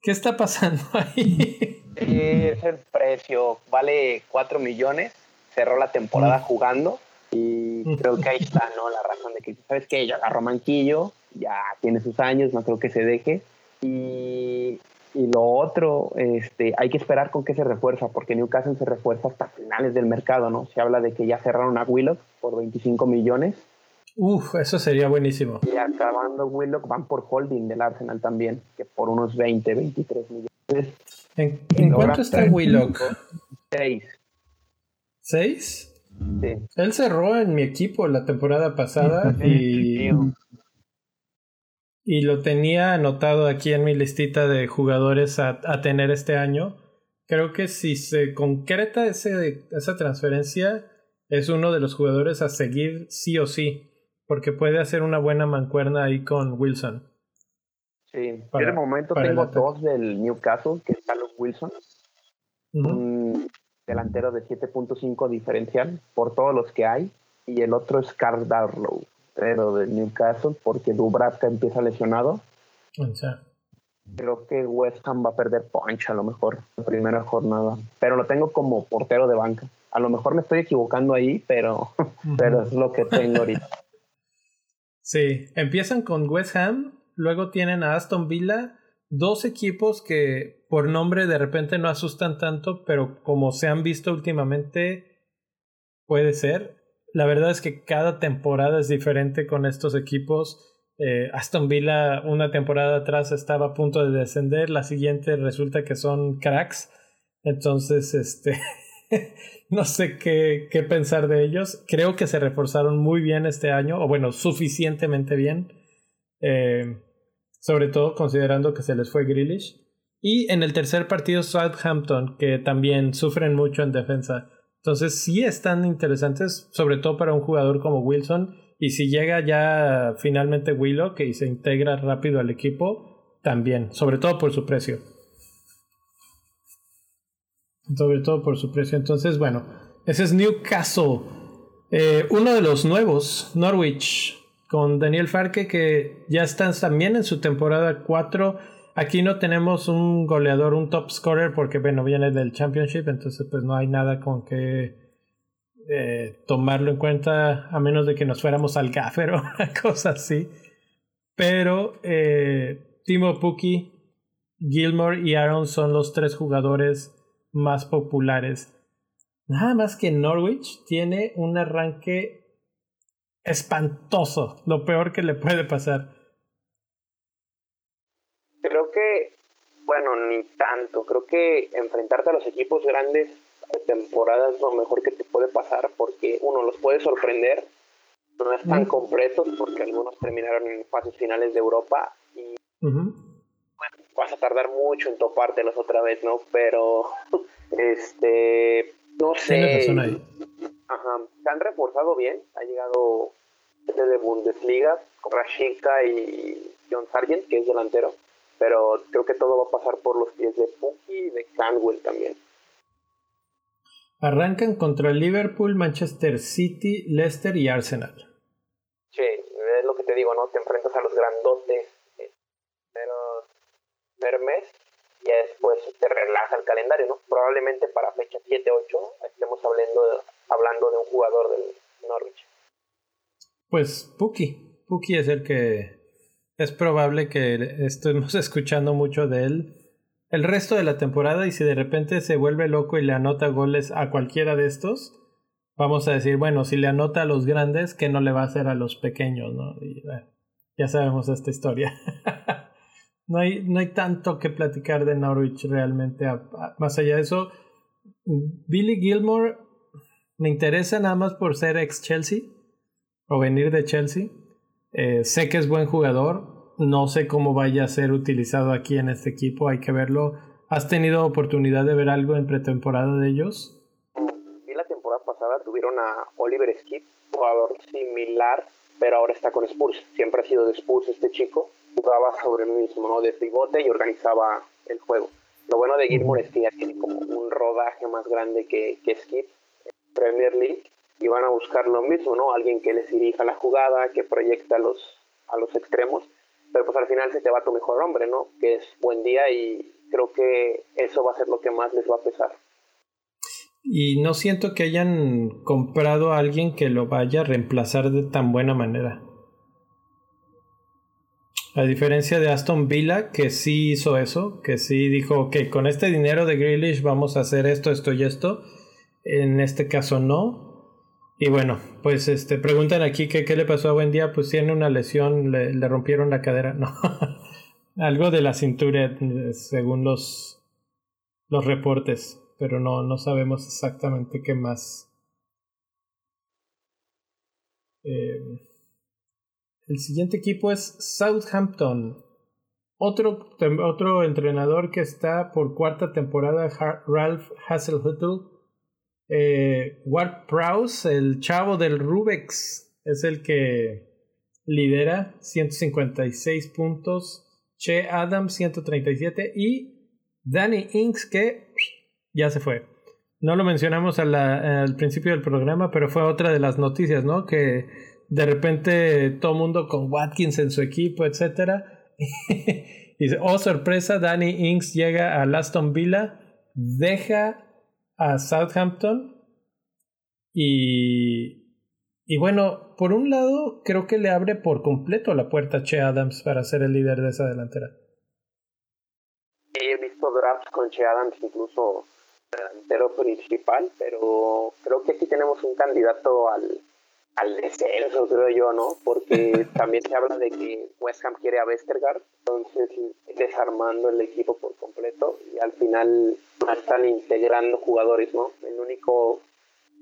¿Qué está pasando ahí? <laughs> es el precio, vale 4 millones, cerró la temporada mm. jugando y creo que ahí está, ¿no? La razón de que, ¿sabes qué? Yo agarro Manquillo, ya tiene sus años, no creo que se deje. Y, y lo otro, este, hay que esperar con qué se refuerza, porque Newcastle se refuerza hasta finales del mercado, ¿no? Se habla de que ya cerraron a Willock por 25 millones Uf, eso sería buenísimo. Y acabando Willock van por holding del Arsenal también, que por unos 20, 23 millones. ¿En, cuánto está Willock? 6. ¿Seis? Sí. Él cerró en mi equipo la temporada pasada y, y lo tenía anotado aquí en mi listita de jugadores a, a tener este año. Creo que si se concreta ese, esa transferencia, es uno de los jugadores a seguir sí o sí porque puede hacer una buena mancuerna ahí con Wilson. Sí, en el momento tengo dos del Newcastle, que Wilson, un delantero de 7.5 diferencial por todos los que hay, y el otro es Carl Darlow, pero del Newcastle, porque Dubravka empieza lesionado. Creo que West Ham va a perder punch a lo mejor la primera jornada, pero lo tengo como portero de banca. A lo mejor me estoy equivocando ahí, pero, pero es lo que tengo ahorita. Sí, empiezan con West Ham, luego tienen a Aston Villa, dos equipos que por nombre de repente no asustan tanto, pero como se han visto últimamente, puede ser. La verdad es que cada temporada es diferente con estos equipos. Eh, Aston Villa una temporada atrás estaba a punto de descender, la siguiente resulta que son cracks. Entonces, este, <laughs> no sé qué, qué, pensar de ellos. Creo que se reforzaron muy bien este año, o bueno, suficientemente bien. Eh, sobre todo considerando que se les fue Grealish. Y en el tercer partido Southampton, que también sufren mucho en defensa. Entonces sí están interesantes, sobre todo para un jugador como Wilson. Y si llega ya finalmente Willock y se integra rápido al equipo, también, sobre todo por su precio sobre todo por su precio. Entonces, bueno, ese es Newcastle. Eh, uno de los nuevos, Norwich, con Daniel Farke, que ya están también en su temporada 4. Aquí no tenemos un goleador, un top scorer, porque bueno, viene del Championship, entonces pues no hay nada con que eh, tomarlo en cuenta, a menos de que nos fuéramos al gaffer <laughs> o una cosa así. Pero eh, Timo Puki, Gilmore y Aaron son los tres jugadores más populares. Nada más que Norwich tiene un arranque espantoso, lo peor que le puede pasar. Creo que, bueno, ni tanto. Creo que enfrentarte a los equipos grandes de temporada es lo mejor que te puede pasar porque uno los puede sorprender, no están completos porque algunos terminaron en fases finales de Europa y vas a tardar mucho en topártelos otra vez, ¿no? Pero, <laughs> este, no sé. Ajá, se han reforzado bien, ha llegado de Bundesliga, Rashinka y John Sargent, que es delantero, pero creo que todo va a pasar por los pies de Puki y de Canwell también. Arrancan contra Liverpool, Manchester City, Leicester y Arsenal. Sí, es lo que te digo, ¿no? Te enfrentas a los grandotes, pero mes y después te relaja el calendario, ¿no? Probablemente para fecha 7-8 estemos hablando de, hablando de un jugador del Norwich. Pues Puki. Puki es el que es probable que estemos <laughs> escuchando mucho de él el resto de la temporada y si de repente se vuelve loco y le anota goles a cualquiera de estos, vamos a decir, bueno, si le anota a los grandes, ¿qué no le va a hacer a los pequeños? ¿no? ya sabemos esta historia. <laughs> no, hay, no hay tanto que platicar de Norwich realmente. más allá de eso, Billy Gilmore me interesa nada más por ser ex Chelsea o venir de Chelsea. Eh, sé que es buen jugador, no sé cómo vaya a ser utilizado aquí en este equipo, hay que verlo. ¿Has tenido oportunidad de ver algo en pretemporada de ellos? Y la temporada pasada tuvieron a Oliver Skip, jugador similar, pero ahora está con Spurs. Siempre ha sido de Spurs este chico. Jugaba sobre el mismo, ¿no? De pivote y organizaba el juego. Lo bueno de Gilmore es que ya tiene como un rodaje más grande que, que Skip Premier League y van a buscar lo mismo, ¿no? Alguien que les dirija la jugada, que proyecta a los, a los extremos, pero pues al final se te va tu mejor hombre, ¿no? Que es buen día y creo que eso va a ser lo que más les va a pesar. Y no siento que hayan comprado a alguien que lo vaya a reemplazar de tan buena manera. A diferencia de Aston Villa, que sí hizo eso, que sí dijo que con este dinero de Grealish vamos a hacer esto, esto y esto. En este caso no. Y bueno, pues este, preguntan aquí que qué le pasó a Buen Día, pues tiene una lesión, le, rompieron la cadera, no. <laughs> Algo de la cintura, según los, los reportes, pero no, no sabemos exactamente qué más. Eh, el siguiente equipo es Southampton. Otro, otro entrenador que está por cuarta temporada, Ralph Hasselhuttel eh, Ward Prowse, el chavo del Rubex, es el que lidera 156 puntos. Che Adams 137 y Danny Inks que ya se fue. No lo mencionamos al principio del programa, pero fue otra de las noticias, ¿no? Que de repente todo mundo con Watkins en su equipo, etc. y <laughs> oh sorpresa, Danny Inks llega a Aston Villa, deja a Southampton. Y, y bueno, por un lado, creo que le abre por completo la puerta a Che Adams para ser el líder de esa delantera. He visto drafts con Che Adams, incluso delantero principal, pero creo que aquí tenemos un candidato al, al descenso, creo yo, ¿no? Porque <laughs> también se habla de que West Ham quiere a Westergaard, entonces desarmando el equipo por completo y al final están integrando jugadores, ¿no? El único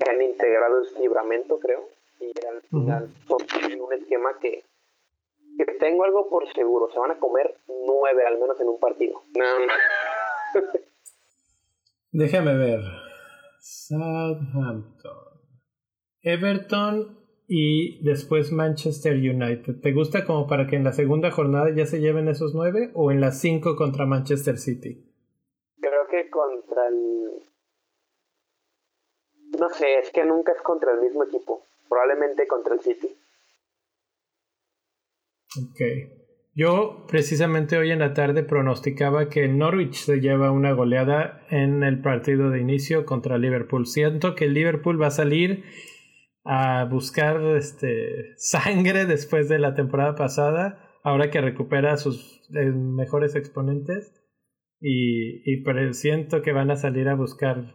que han integrado es Libramento, creo, y al final son en un esquema que, que tengo algo por seguro, se van a comer nueve al menos en un partido. <laughs> Déjame ver. Southampton. Everton y después Manchester United. ¿Te gusta como para que en la segunda jornada ya se lleven esos nueve o en las cinco contra Manchester City? Creo que contra el... No sé, es que nunca es contra el mismo equipo. Probablemente contra el City. Ok. Yo precisamente hoy en la tarde pronosticaba que Norwich se lleva una goleada en el partido de inicio contra Liverpool. Siento que Liverpool va a salir a buscar este, sangre después de la temporada pasada, ahora que recupera sus eh, mejores exponentes y, y siento que van a salir a buscar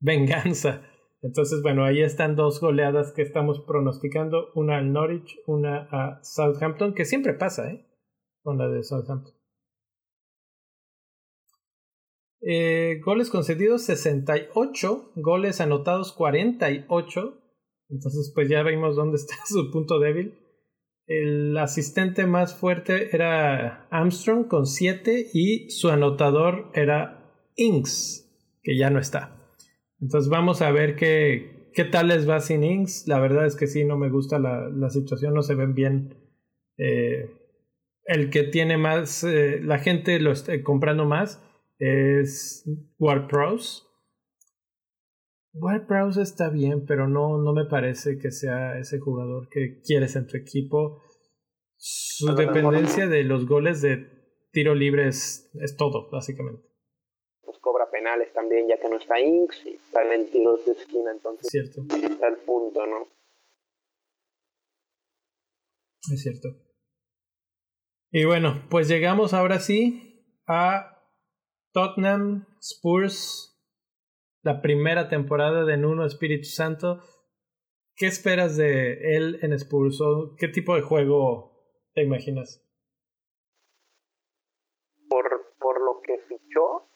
venganza. Entonces, bueno, ahí están dos goleadas que estamos pronosticando, una al Norwich, una a Southampton, que siempre pasa, ¿eh? Con la de Southampton. Eh, goles concedidos 68, goles anotados 48. Entonces, pues ya vimos dónde <laughs> está su punto débil. El asistente más fuerte era Armstrong con 7 y su anotador era Inks, que ya no está. Entonces vamos a ver qué, qué tal les va sin Inks. La verdad es que sí, no me gusta la, la situación, no se ven bien. Eh, el que tiene más, eh, la gente lo está comprando más es WordPress. WordPress está bien, pero no, no me parece que sea ese jugador que quieres en tu equipo. Su dependencia de los goles de tiro libre es, es todo, básicamente cobra penales también, ya que no está Inks y salen tiros de esquina, entonces cierto. está el punto, ¿no? Es cierto. Y bueno, pues llegamos ahora sí a Tottenham Spurs, la primera temporada de Nuno Espíritu Santo. ¿Qué esperas de él en Spurs? ¿O ¿Qué tipo de juego te imaginas? Por, por lo que fichó,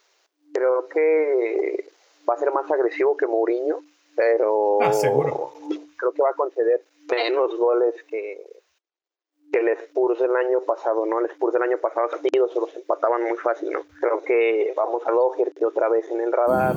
creo que va a ser más agresivo que Mourinho, pero ah, seguro. creo que va a conceder menos goles que, que el Spurs del año pasado, ¿no? El Spurs del año pasado partidos se los empataban muy fácil, ¿no? Creo que vamos a Doherty otra vez en el radar.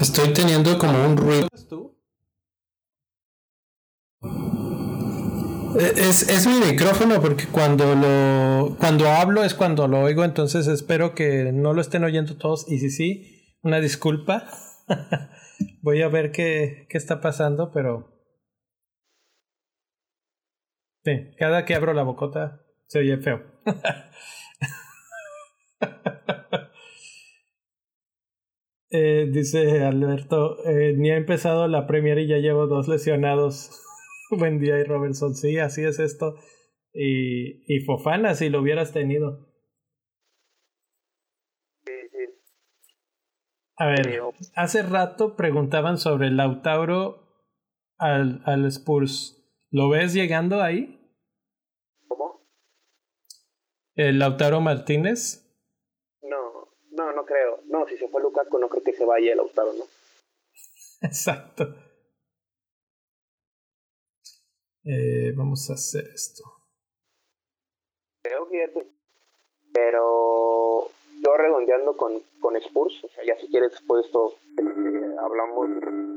Estoy teniendo como un ruido. Es, es mi micrófono porque cuando lo cuando hablo es cuando lo oigo, entonces espero que no lo estén oyendo todos y si sí, una disculpa. <laughs> Voy a ver qué, qué está pasando, pero Sí, cada que abro la bocota se oye feo. <laughs> Eh, dice Alberto, eh, ni ha empezado la Premier y ya llevo dos lesionados. <laughs> Buen día y Robertson, sí, así es esto. Y, y Fofana, si lo hubieras tenido. A ver, hace rato preguntaban sobre Lautaro al, al Spurs. ¿Lo ves llegando ahí? ¿Cómo? El Lautaro Martínez. No, no creo. No, si se fue Lukaku, no creo que se vaya el Lautaro, ¿no? <laughs> Exacto. Eh, vamos a hacer esto. Creo que Pero yo redondeando con, con Spurs, o sea, ya si quieres después esto, eh, hablamos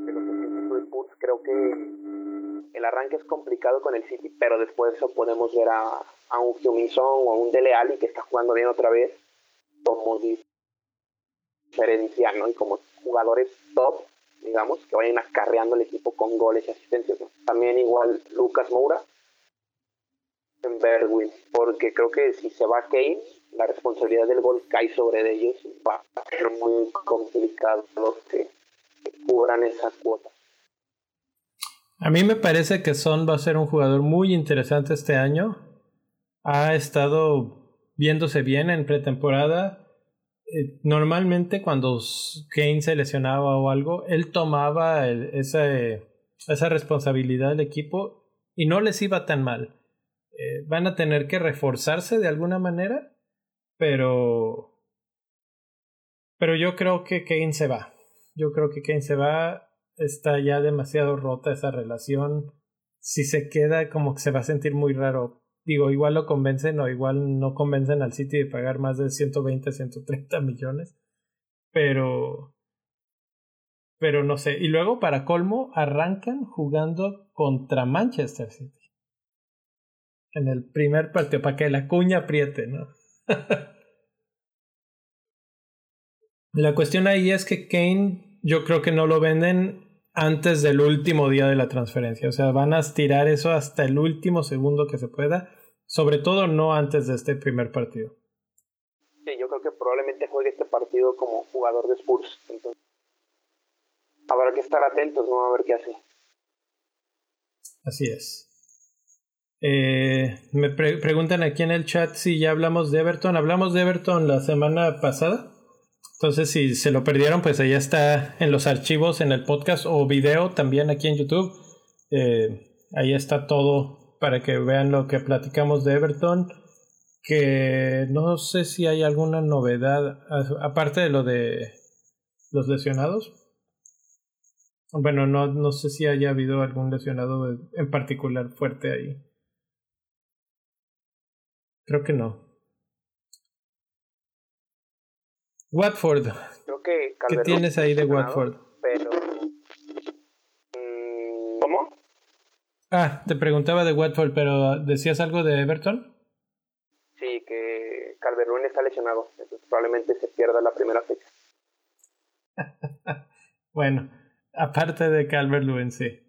de los de Spurs, creo que el arranque es complicado con el City, pero después eso podemos ver a, a un Huminson o a un Dele Alli que está jugando bien otra vez, como diferencial, ¿no? Y como jugadores top, digamos, que vayan acarreando el equipo con goles y asistencias. También igual Lucas Moura en Berwin, porque creo que si se va Kane, la responsabilidad del gol cae sobre ellos va a ser muy complicado que cubran esa cuota. A mí me parece que Son va a ser un jugador muy interesante este año. Ha estado viéndose bien en pretemporada normalmente cuando Kane se lesionaba o algo, él tomaba esa, esa responsabilidad del equipo y no les iba tan mal. Eh, van a tener que reforzarse de alguna manera, pero... Pero yo creo que Kane se va. Yo creo que Kane se va. Está ya demasiado rota esa relación. Si se queda, como que se va a sentir muy raro digo, igual lo convencen o igual no convencen al City de pagar más de 120, 130 millones. Pero. Pero no sé. Y luego, para colmo, arrancan jugando contra Manchester City. En el primer partido, para que la cuña apriete, ¿no? <laughs> la cuestión ahí es que Kane yo creo que no lo venden antes del último día de la transferencia. O sea, van a estirar eso hasta el último segundo que se pueda. Sobre todo no antes de este primer partido. Sí, yo creo que probablemente juegue este partido como jugador de Spurs. Entonces, habrá que estar atentos, ¿no? A ver qué hace. Así es. Eh, me preguntan aquí en el chat si ya hablamos de Everton. Hablamos de Everton la semana pasada. Entonces, si se lo perdieron, pues allá está en los archivos, en el podcast o video también aquí en YouTube. Eh, ahí está todo para que vean lo que platicamos de Everton. Que no sé si hay alguna novedad, aparte de lo de los lesionados. Bueno, no, no sé si haya habido algún lesionado en particular fuerte ahí. Creo que no. Watford. Creo que ¿Qué tienes ahí de Watford? Pero... Mm, ¿Cómo? Ah, te preguntaba de Watford, pero ¿decías algo de Everton? Sí, que Calvert está lesionado, entonces probablemente se pierda la primera fecha. <laughs> bueno, aparte de Calvert Lewin, sí.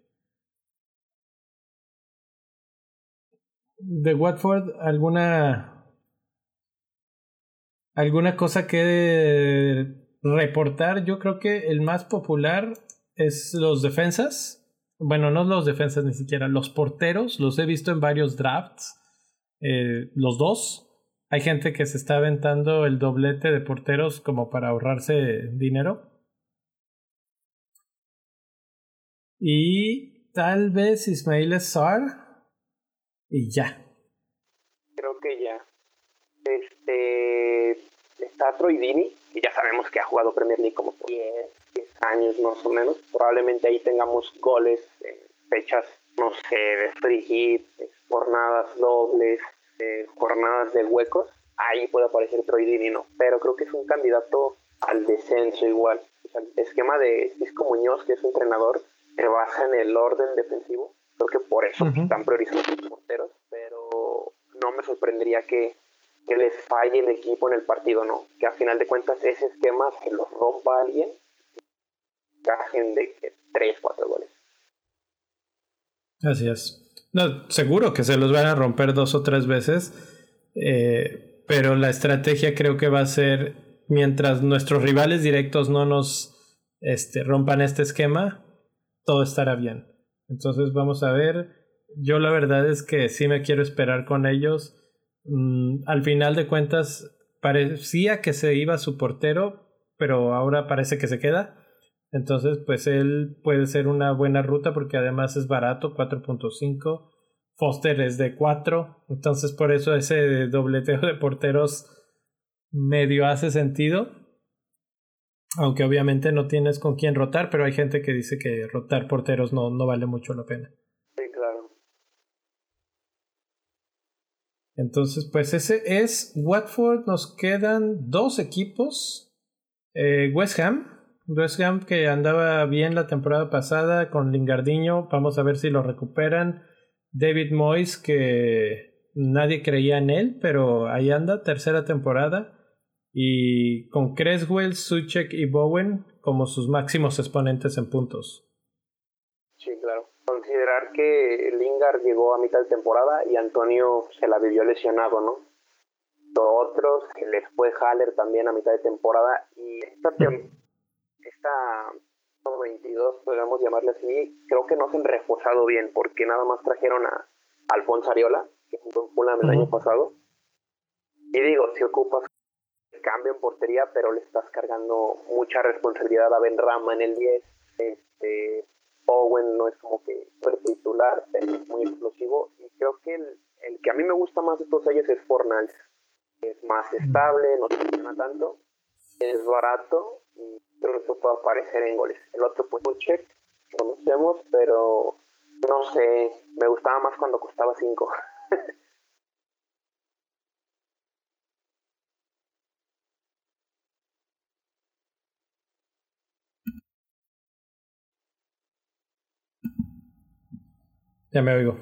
De Watford, ¿alguna alguna cosa que reportar, yo creo que el más popular es los defensas. Bueno, no los defensas ni siquiera, los porteros. Los he visto en varios drafts. Eh, los dos. Hay gente que se está aventando el doblete de porteros como para ahorrarse dinero. Y tal vez Ismail Sar. Y ya. Creo que. Este está Troy Dini, que ya sabemos que ha jugado Premier League como por 10, años más o menos. Probablemente ahí tengamos goles en fechas, no sé, de free hit, jornadas dobles, jornadas de huecos. Ahí puede aparecer Troy Dini, no. Pero creo que es un candidato al descenso igual. el esquema de Cisco Muñoz, que es un entrenador, se basa en el orden defensivo. Creo que por eso están priorizando los porteros, pero no me sorprendería que que les falle el equipo en el partido, no. Que a final de cuentas ese esquema que lo rompa alguien, cajen de 3, 4 goles. Así es. No, seguro que se los van a romper dos o tres veces, eh, pero la estrategia creo que va a ser, mientras nuestros rivales directos no nos este, rompan este esquema, todo estará bien. Entonces vamos a ver. Yo la verdad es que sí me quiero esperar con ellos Mm, al final de cuentas parecía que se iba su portero, pero ahora parece que se queda. Entonces, pues él puede ser una buena ruta porque además es barato, 4.5. Foster es de 4. Entonces, por eso ese dobleteo de porteros medio hace sentido. Aunque obviamente no tienes con quién rotar, pero hay gente que dice que rotar porteros no, no vale mucho la pena. Entonces, pues ese es Watford. Nos quedan dos equipos. Eh, West Ham. West Ham que andaba bien la temporada pasada con Lingardiño. Vamos a ver si lo recuperan. David Moyes que nadie creía en él, pero ahí anda, tercera temporada. Y con Creswell, Suchek y Bowen como sus máximos exponentes en puntos considerar que Lingard llegó a mitad de temporada y Antonio se la vivió lesionado, ¿no? Otros, que les fue Haller también a mitad de temporada y esta, esta 22, podríamos llamarle así, creo que no se han reforzado bien porque nada más trajeron a Alfonso Ariola, que jugó en Fulham el año pasado. Y digo, si ocupas cambio en portería, pero le estás cargando mucha responsabilidad a Ben Rama en el 10. Este, Owen no es como que titular, es muy explosivo. Y creo que el, el, que a mí me gusta más de todos ellos es Fornals. Es más estable, no se funciona tanto, es barato y creo que puede aparecer en goles. El otro, pues, check, conocemos, pero no sé, me gustaba más cuando costaba 5. <laughs> Ya me oigo.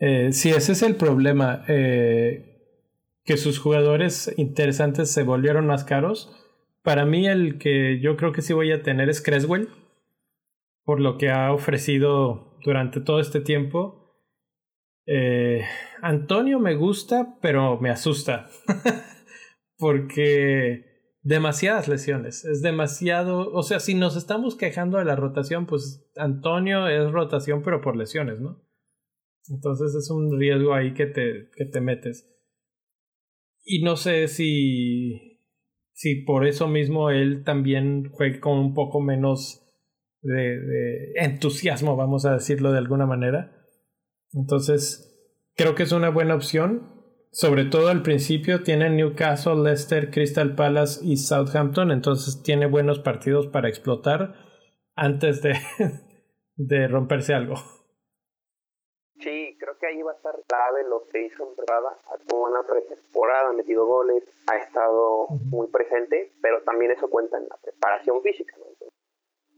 Eh, sí, ese es el problema. Eh, que sus jugadores interesantes se volvieron más caros. Para mí el que yo creo que sí voy a tener es Creswell, por lo que ha ofrecido durante todo este tiempo. Eh, Antonio me gusta, pero me asusta. <laughs> porque demasiadas lesiones. Es demasiado. O sea, si nos estamos quejando de la rotación, pues Antonio es rotación, pero por lesiones, ¿no? Entonces es un riesgo ahí que te, que te metes. Y no sé si, si por eso mismo él también juegue con un poco menos de, de entusiasmo, vamos a decirlo de alguna manera. Entonces, creo que es una buena opción. Sobre todo al principio tiene Newcastle, Leicester, Crystal Palace y Southampton, entonces tiene buenos partidos para explotar antes de, <laughs> de romperse algo que ahí va a estar clave lo que hizo en temporada. Tuvo una pretemporada, ha metido goles, ha estado muy presente, pero también eso cuenta en la preparación física.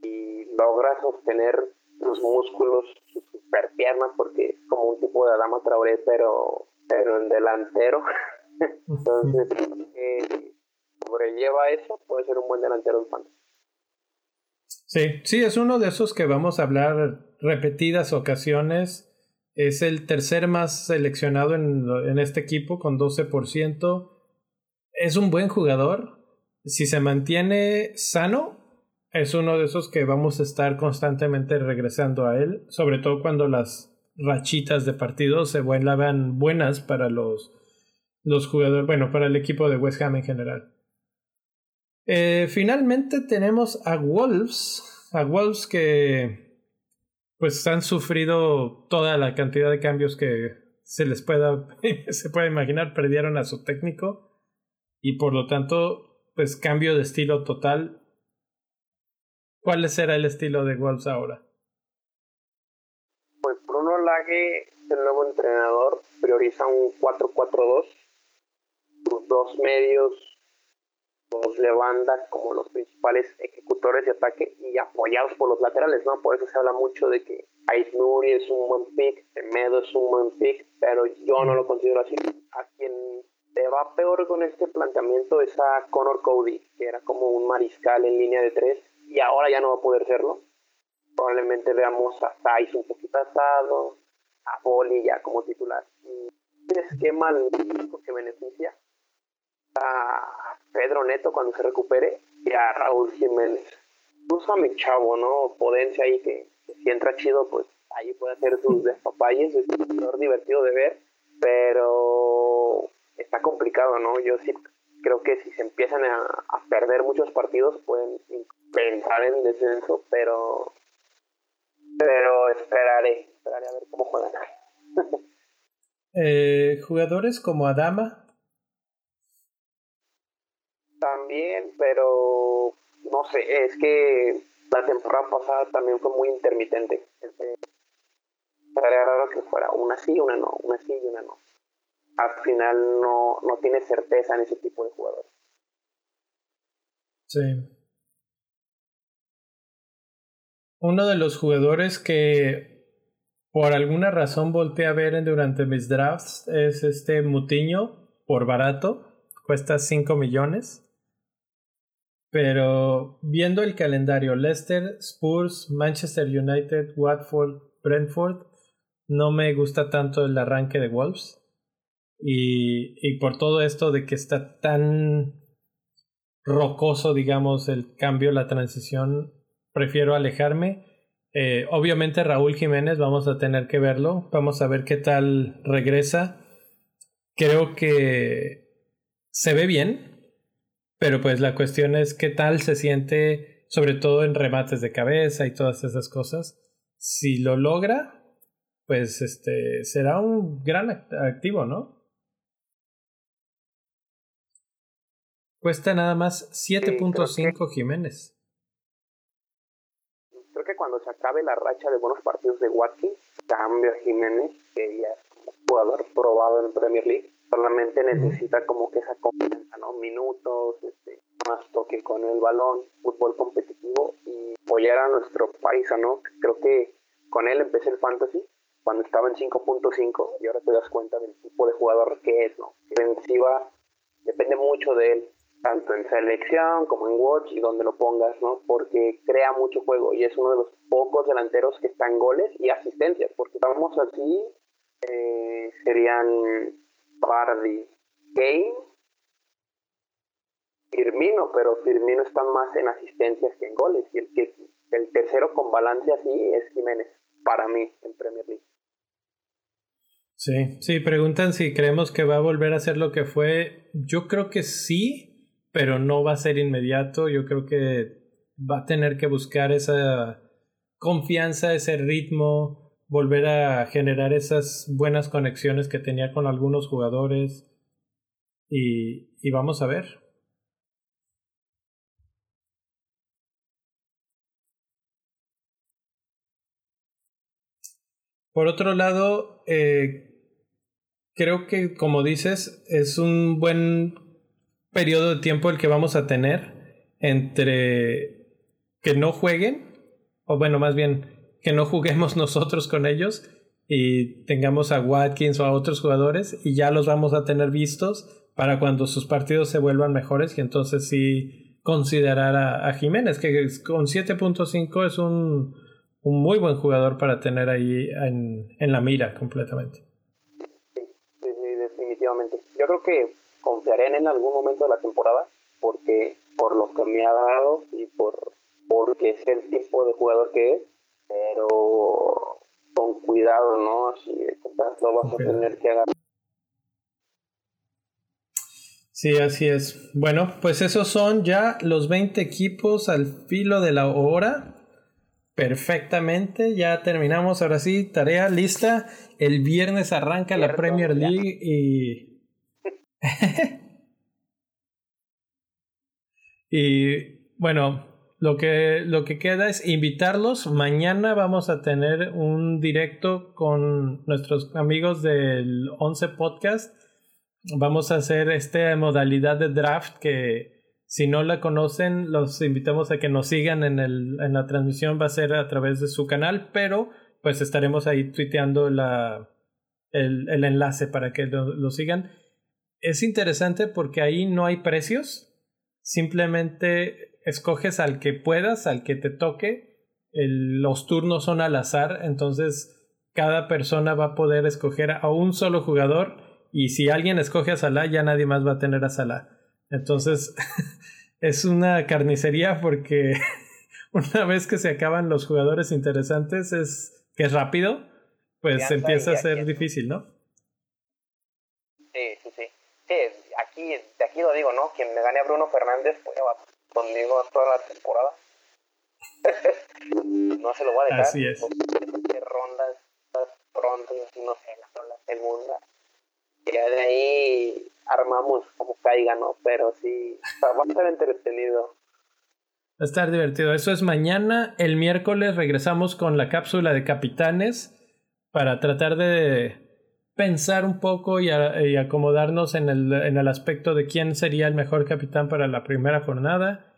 y logra sostener sus músculos, sus superpiernas, porque es como un tipo de Adama Traoré, pero, pero en delantero. <laughs> Entonces, eh, sobrelleva eso, puede ser un buen delantero en fantasy. Sí, sí, es uno de esos que vamos a hablar repetidas ocasiones es el tercer más seleccionado en, en este equipo con 12%. Es un buen jugador. Si se mantiene sano, es uno de esos que vamos a estar constantemente regresando a él, sobre todo cuando las rachitas de partidos se vuelvan buenas para los, los jugadores, bueno, para el equipo de West Ham en general. Eh, finalmente tenemos a Wolves, a Wolves que pues han sufrido toda la cantidad de cambios que se les pueda, <laughs> se pueda imaginar, perdieron a su técnico y por lo tanto, pues cambio de estilo total. ¿Cuál será el estilo de Wolves ahora? Pues Bruno Lage, el nuevo entrenador, prioriza un 4-4-2. Sus dos medios de banda como los principales ejecutores de ataque y apoyados por los laterales, ¿no? Por eso se habla mucho de que Ais Nuri es un buen pick, Medo es un buen pick, pero yo no lo considero así. A quien te va peor con este planteamiento es a Connor Cody, que era como un mariscal en línea de tres y ahora ya no va a poder serlo. Probablemente veamos a Thais un poquito atado, a Boli ya como titular. Y un esquema que beneficia a Pedro Neto cuando se recupere y a Raúl Jiménez. Usa mi chavo, ¿no? Potencia ahí que, si entra chido, pues ahí puede hacer sus despapalles, es un divertido de ver, pero está complicado, ¿no? Yo sí creo que si se empiezan a, perder muchos partidos pueden pensar en descenso, pero pero esperaré, esperaré a ver cómo juegan. <laughs> eh, jugadores como Adama, también, pero no sé, es que la temporada pasada también fue muy intermitente. Sería raro que fuera una sí, una no, una sí y una no. Al final no, no tiene certeza en ese tipo de jugadores. Sí. Uno de los jugadores que por alguna razón volteé a ver durante mis drafts es este Mutiño por barato. Cuesta 5 millones. Pero viendo el calendario, Leicester, Spurs, Manchester United, Watford, Brentford, no me gusta tanto el arranque de Wolves. Y, y por todo esto de que está tan rocoso, digamos, el cambio, la transición, prefiero alejarme. Eh, obviamente Raúl Jiménez, vamos a tener que verlo, vamos a ver qué tal regresa. Creo que se ve bien, pero pues la cuestión es qué tal se siente, sobre todo en remates de cabeza y todas esas cosas. Si lo logra, pues este será un gran activo, ¿no? Cuesta nada más 7.5 Jiménez. Creo que cuando se acabe la racha de buenos partidos de Watkins, cambio a Jiménez, que ya es un jugador probado en Premier League solamente necesita como que esa confianza, ¿no? Minutos, este, más toque con el balón, fútbol competitivo y apoyar a nuestro país, ¿no? Creo que con él empecé el fantasy cuando estaba en 5.5 y ahora te das cuenta del tipo de jugador que es, ¿no? Defensiva depende mucho de él tanto en selección como en watch y donde lo pongas, ¿no? Porque crea mucho juego y es uno de los pocos delanteros que están goles y asistencias, porque vamos así, eh, serían Bardi, Kane, Firmino, pero Firmino está más en asistencias que en goles y el, el tercero con balance así es Jiménez, para mí, en Premier League. Sí, sí, preguntan si creemos que va a volver a ser lo que fue. Yo creo que sí, pero no va a ser inmediato. Yo creo que va a tener que buscar esa confianza, ese ritmo, volver a generar esas buenas conexiones que tenía con algunos jugadores. Y, y vamos a ver. Por otro lado, eh, creo que, como dices, es un buen periodo de tiempo el que vamos a tener entre que no jueguen, o bueno, más bien que no juguemos <laughs> nosotros con ellos y tengamos a Watkins o a otros jugadores y ya los vamos a tener vistos para cuando sus partidos se vuelvan mejores y entonces sí considerar a, Jiménez, que con 7.5 es un, un, muy buen jugador para tener ahí en, en la mira completamente. Yo creo que confiaré en él en algún momento de la temporada porque por lo que me ha dado y por porque es el tipo de jugador que es, pero con cuidado, ¿no? De lo vas a tener que agarrar. Sí, así es. Bueno, pues esos son ya los 20 equipos al filo de la hora. Perfectamente, ya terminamos. Ahora sí, tarea lista. El viernes arranca la Premier League y <laughs> y bueno, lo que, lo que queda es invitarlos. Mañana vamos a tener un directo con nuestros amigos del 11 Podcast. Vamos a hacer esta modalidad de draft que si no la conocen, los invitamos a que nos sigan en, el, en la transmisión. Va a ser a través de su canal, pero pues estaremos ahí tuiteando la, el, el enlace para que lo sigan es interesante porque ahí no hay precios. Simplemente escoges al que puedas, al que te toque. los turnos son al azar, entonces cada persona va a poder escoger a un solo jugador y si alguien escoge a Salah ya nadie más va a tener a Salah. Entonces <laughs> es una carnicería porque <laughs> una vez que se acaban los jugadores interesantes es que es rápido, pues empieza a ser difícil, ¿no? aquí, de aquí lo digo, ¿no? Quien me gane a Bruno Fernández, pues va conmigo toda la temporada. <laughs> no se lo voy a dejar. Así es. rondas, pronto, no sé, la segunda. Y de ahí armamos como caiga, ¿no? Pero sí, va a estar entretenido. Va a estar divertido. Eso es mañana. El miércoles regresamos con la cápsula de capitanes para tratar de pensar un poco y, acomodarnos en el, aspecto de quién sería el mejor capitán para la primera jornada.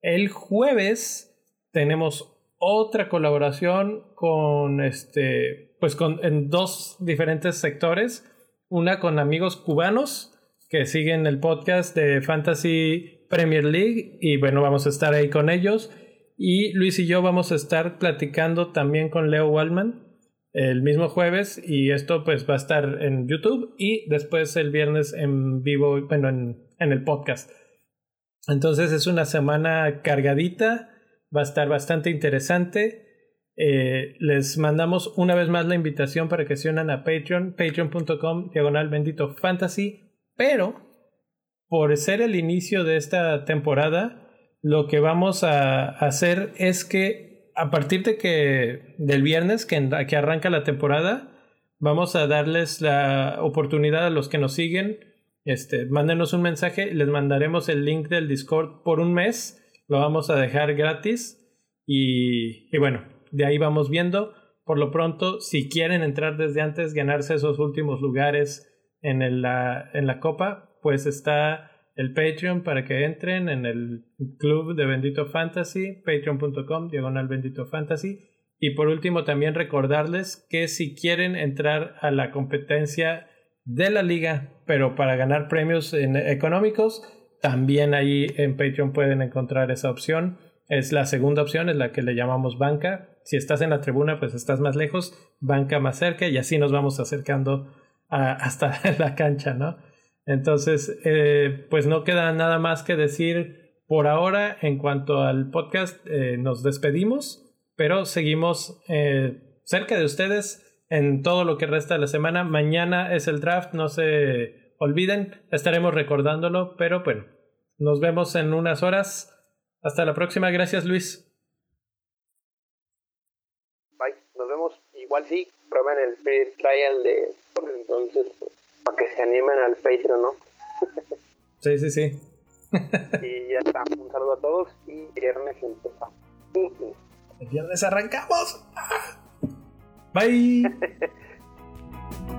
El jueves tenemos otra colaboración con este, pues en dos diferentes sectores. Una con amigos cubanos que siguen el podcast de Fantasy Premier League y bueno, vamos a estar ahí con ellos. Y Luis y yo vamos a estar platicando también con Leo Wallman el mismo jueves y esto pues va a estar en YouTube y después el viernes en vivo, bueno, en, el podcast. Entonces es una semana cargadita, va a estar bastante interesante. Eh, les mandamos una vez más la invitación para que se unan a Patreon, patreon.com, diagonal bendito fantasy, pero por ser el inicio de esta temporada, lo que vamos a hacer es que a partir de que del viernes que, que arranca la temporada, vamos a darles la oportunidad a los que nos siguen. Este, mándenos un mensaje, les mandaremos el link del Discord por un mes, lo vamos a dejar gratis y, y bueno, de ahí vamos viendo. Por lo pronto, si quieren entrar desde antes, ganarse esos últimos lugares en, la, en la copa, pues está el Patreon para que entren en el club de Bendito Fantasy, patreon.com, diagonal Bendito Fantasy. Y por último, también recordarles que si quieren entrar a la competencia de la liga, pero para ganar premios económicos, también ahí en Patreon pueden encontrar esa opción. Es la segunda opción, es la que le llamamos banca. Si estás en la tribuna, pues estás más lejos, banca más cerca y así nos vamos acercando hasta <laughs> la cancha, ¿no? Entonces, eh, pues no queda nada más que decir por ahora en cuanto al podcast. Eh, nos despedimos, pero seguimos eh, cerca de ustedes en todo lo que resta de la semana. Mañana es el draft, no se olviden, estaremos recordándolo, pero bueno, nos vemos en unas horas. Hasta la próxima, gracias Luis. Bye, nos vemos. Igual sí, prueben el trial de entonces pues, para que se animen al Patreon, ¿no? sí, sí, sí. y ya está, un saludo a todos y viernes empezamos. El viernes arrancamos. Bye. <laughs>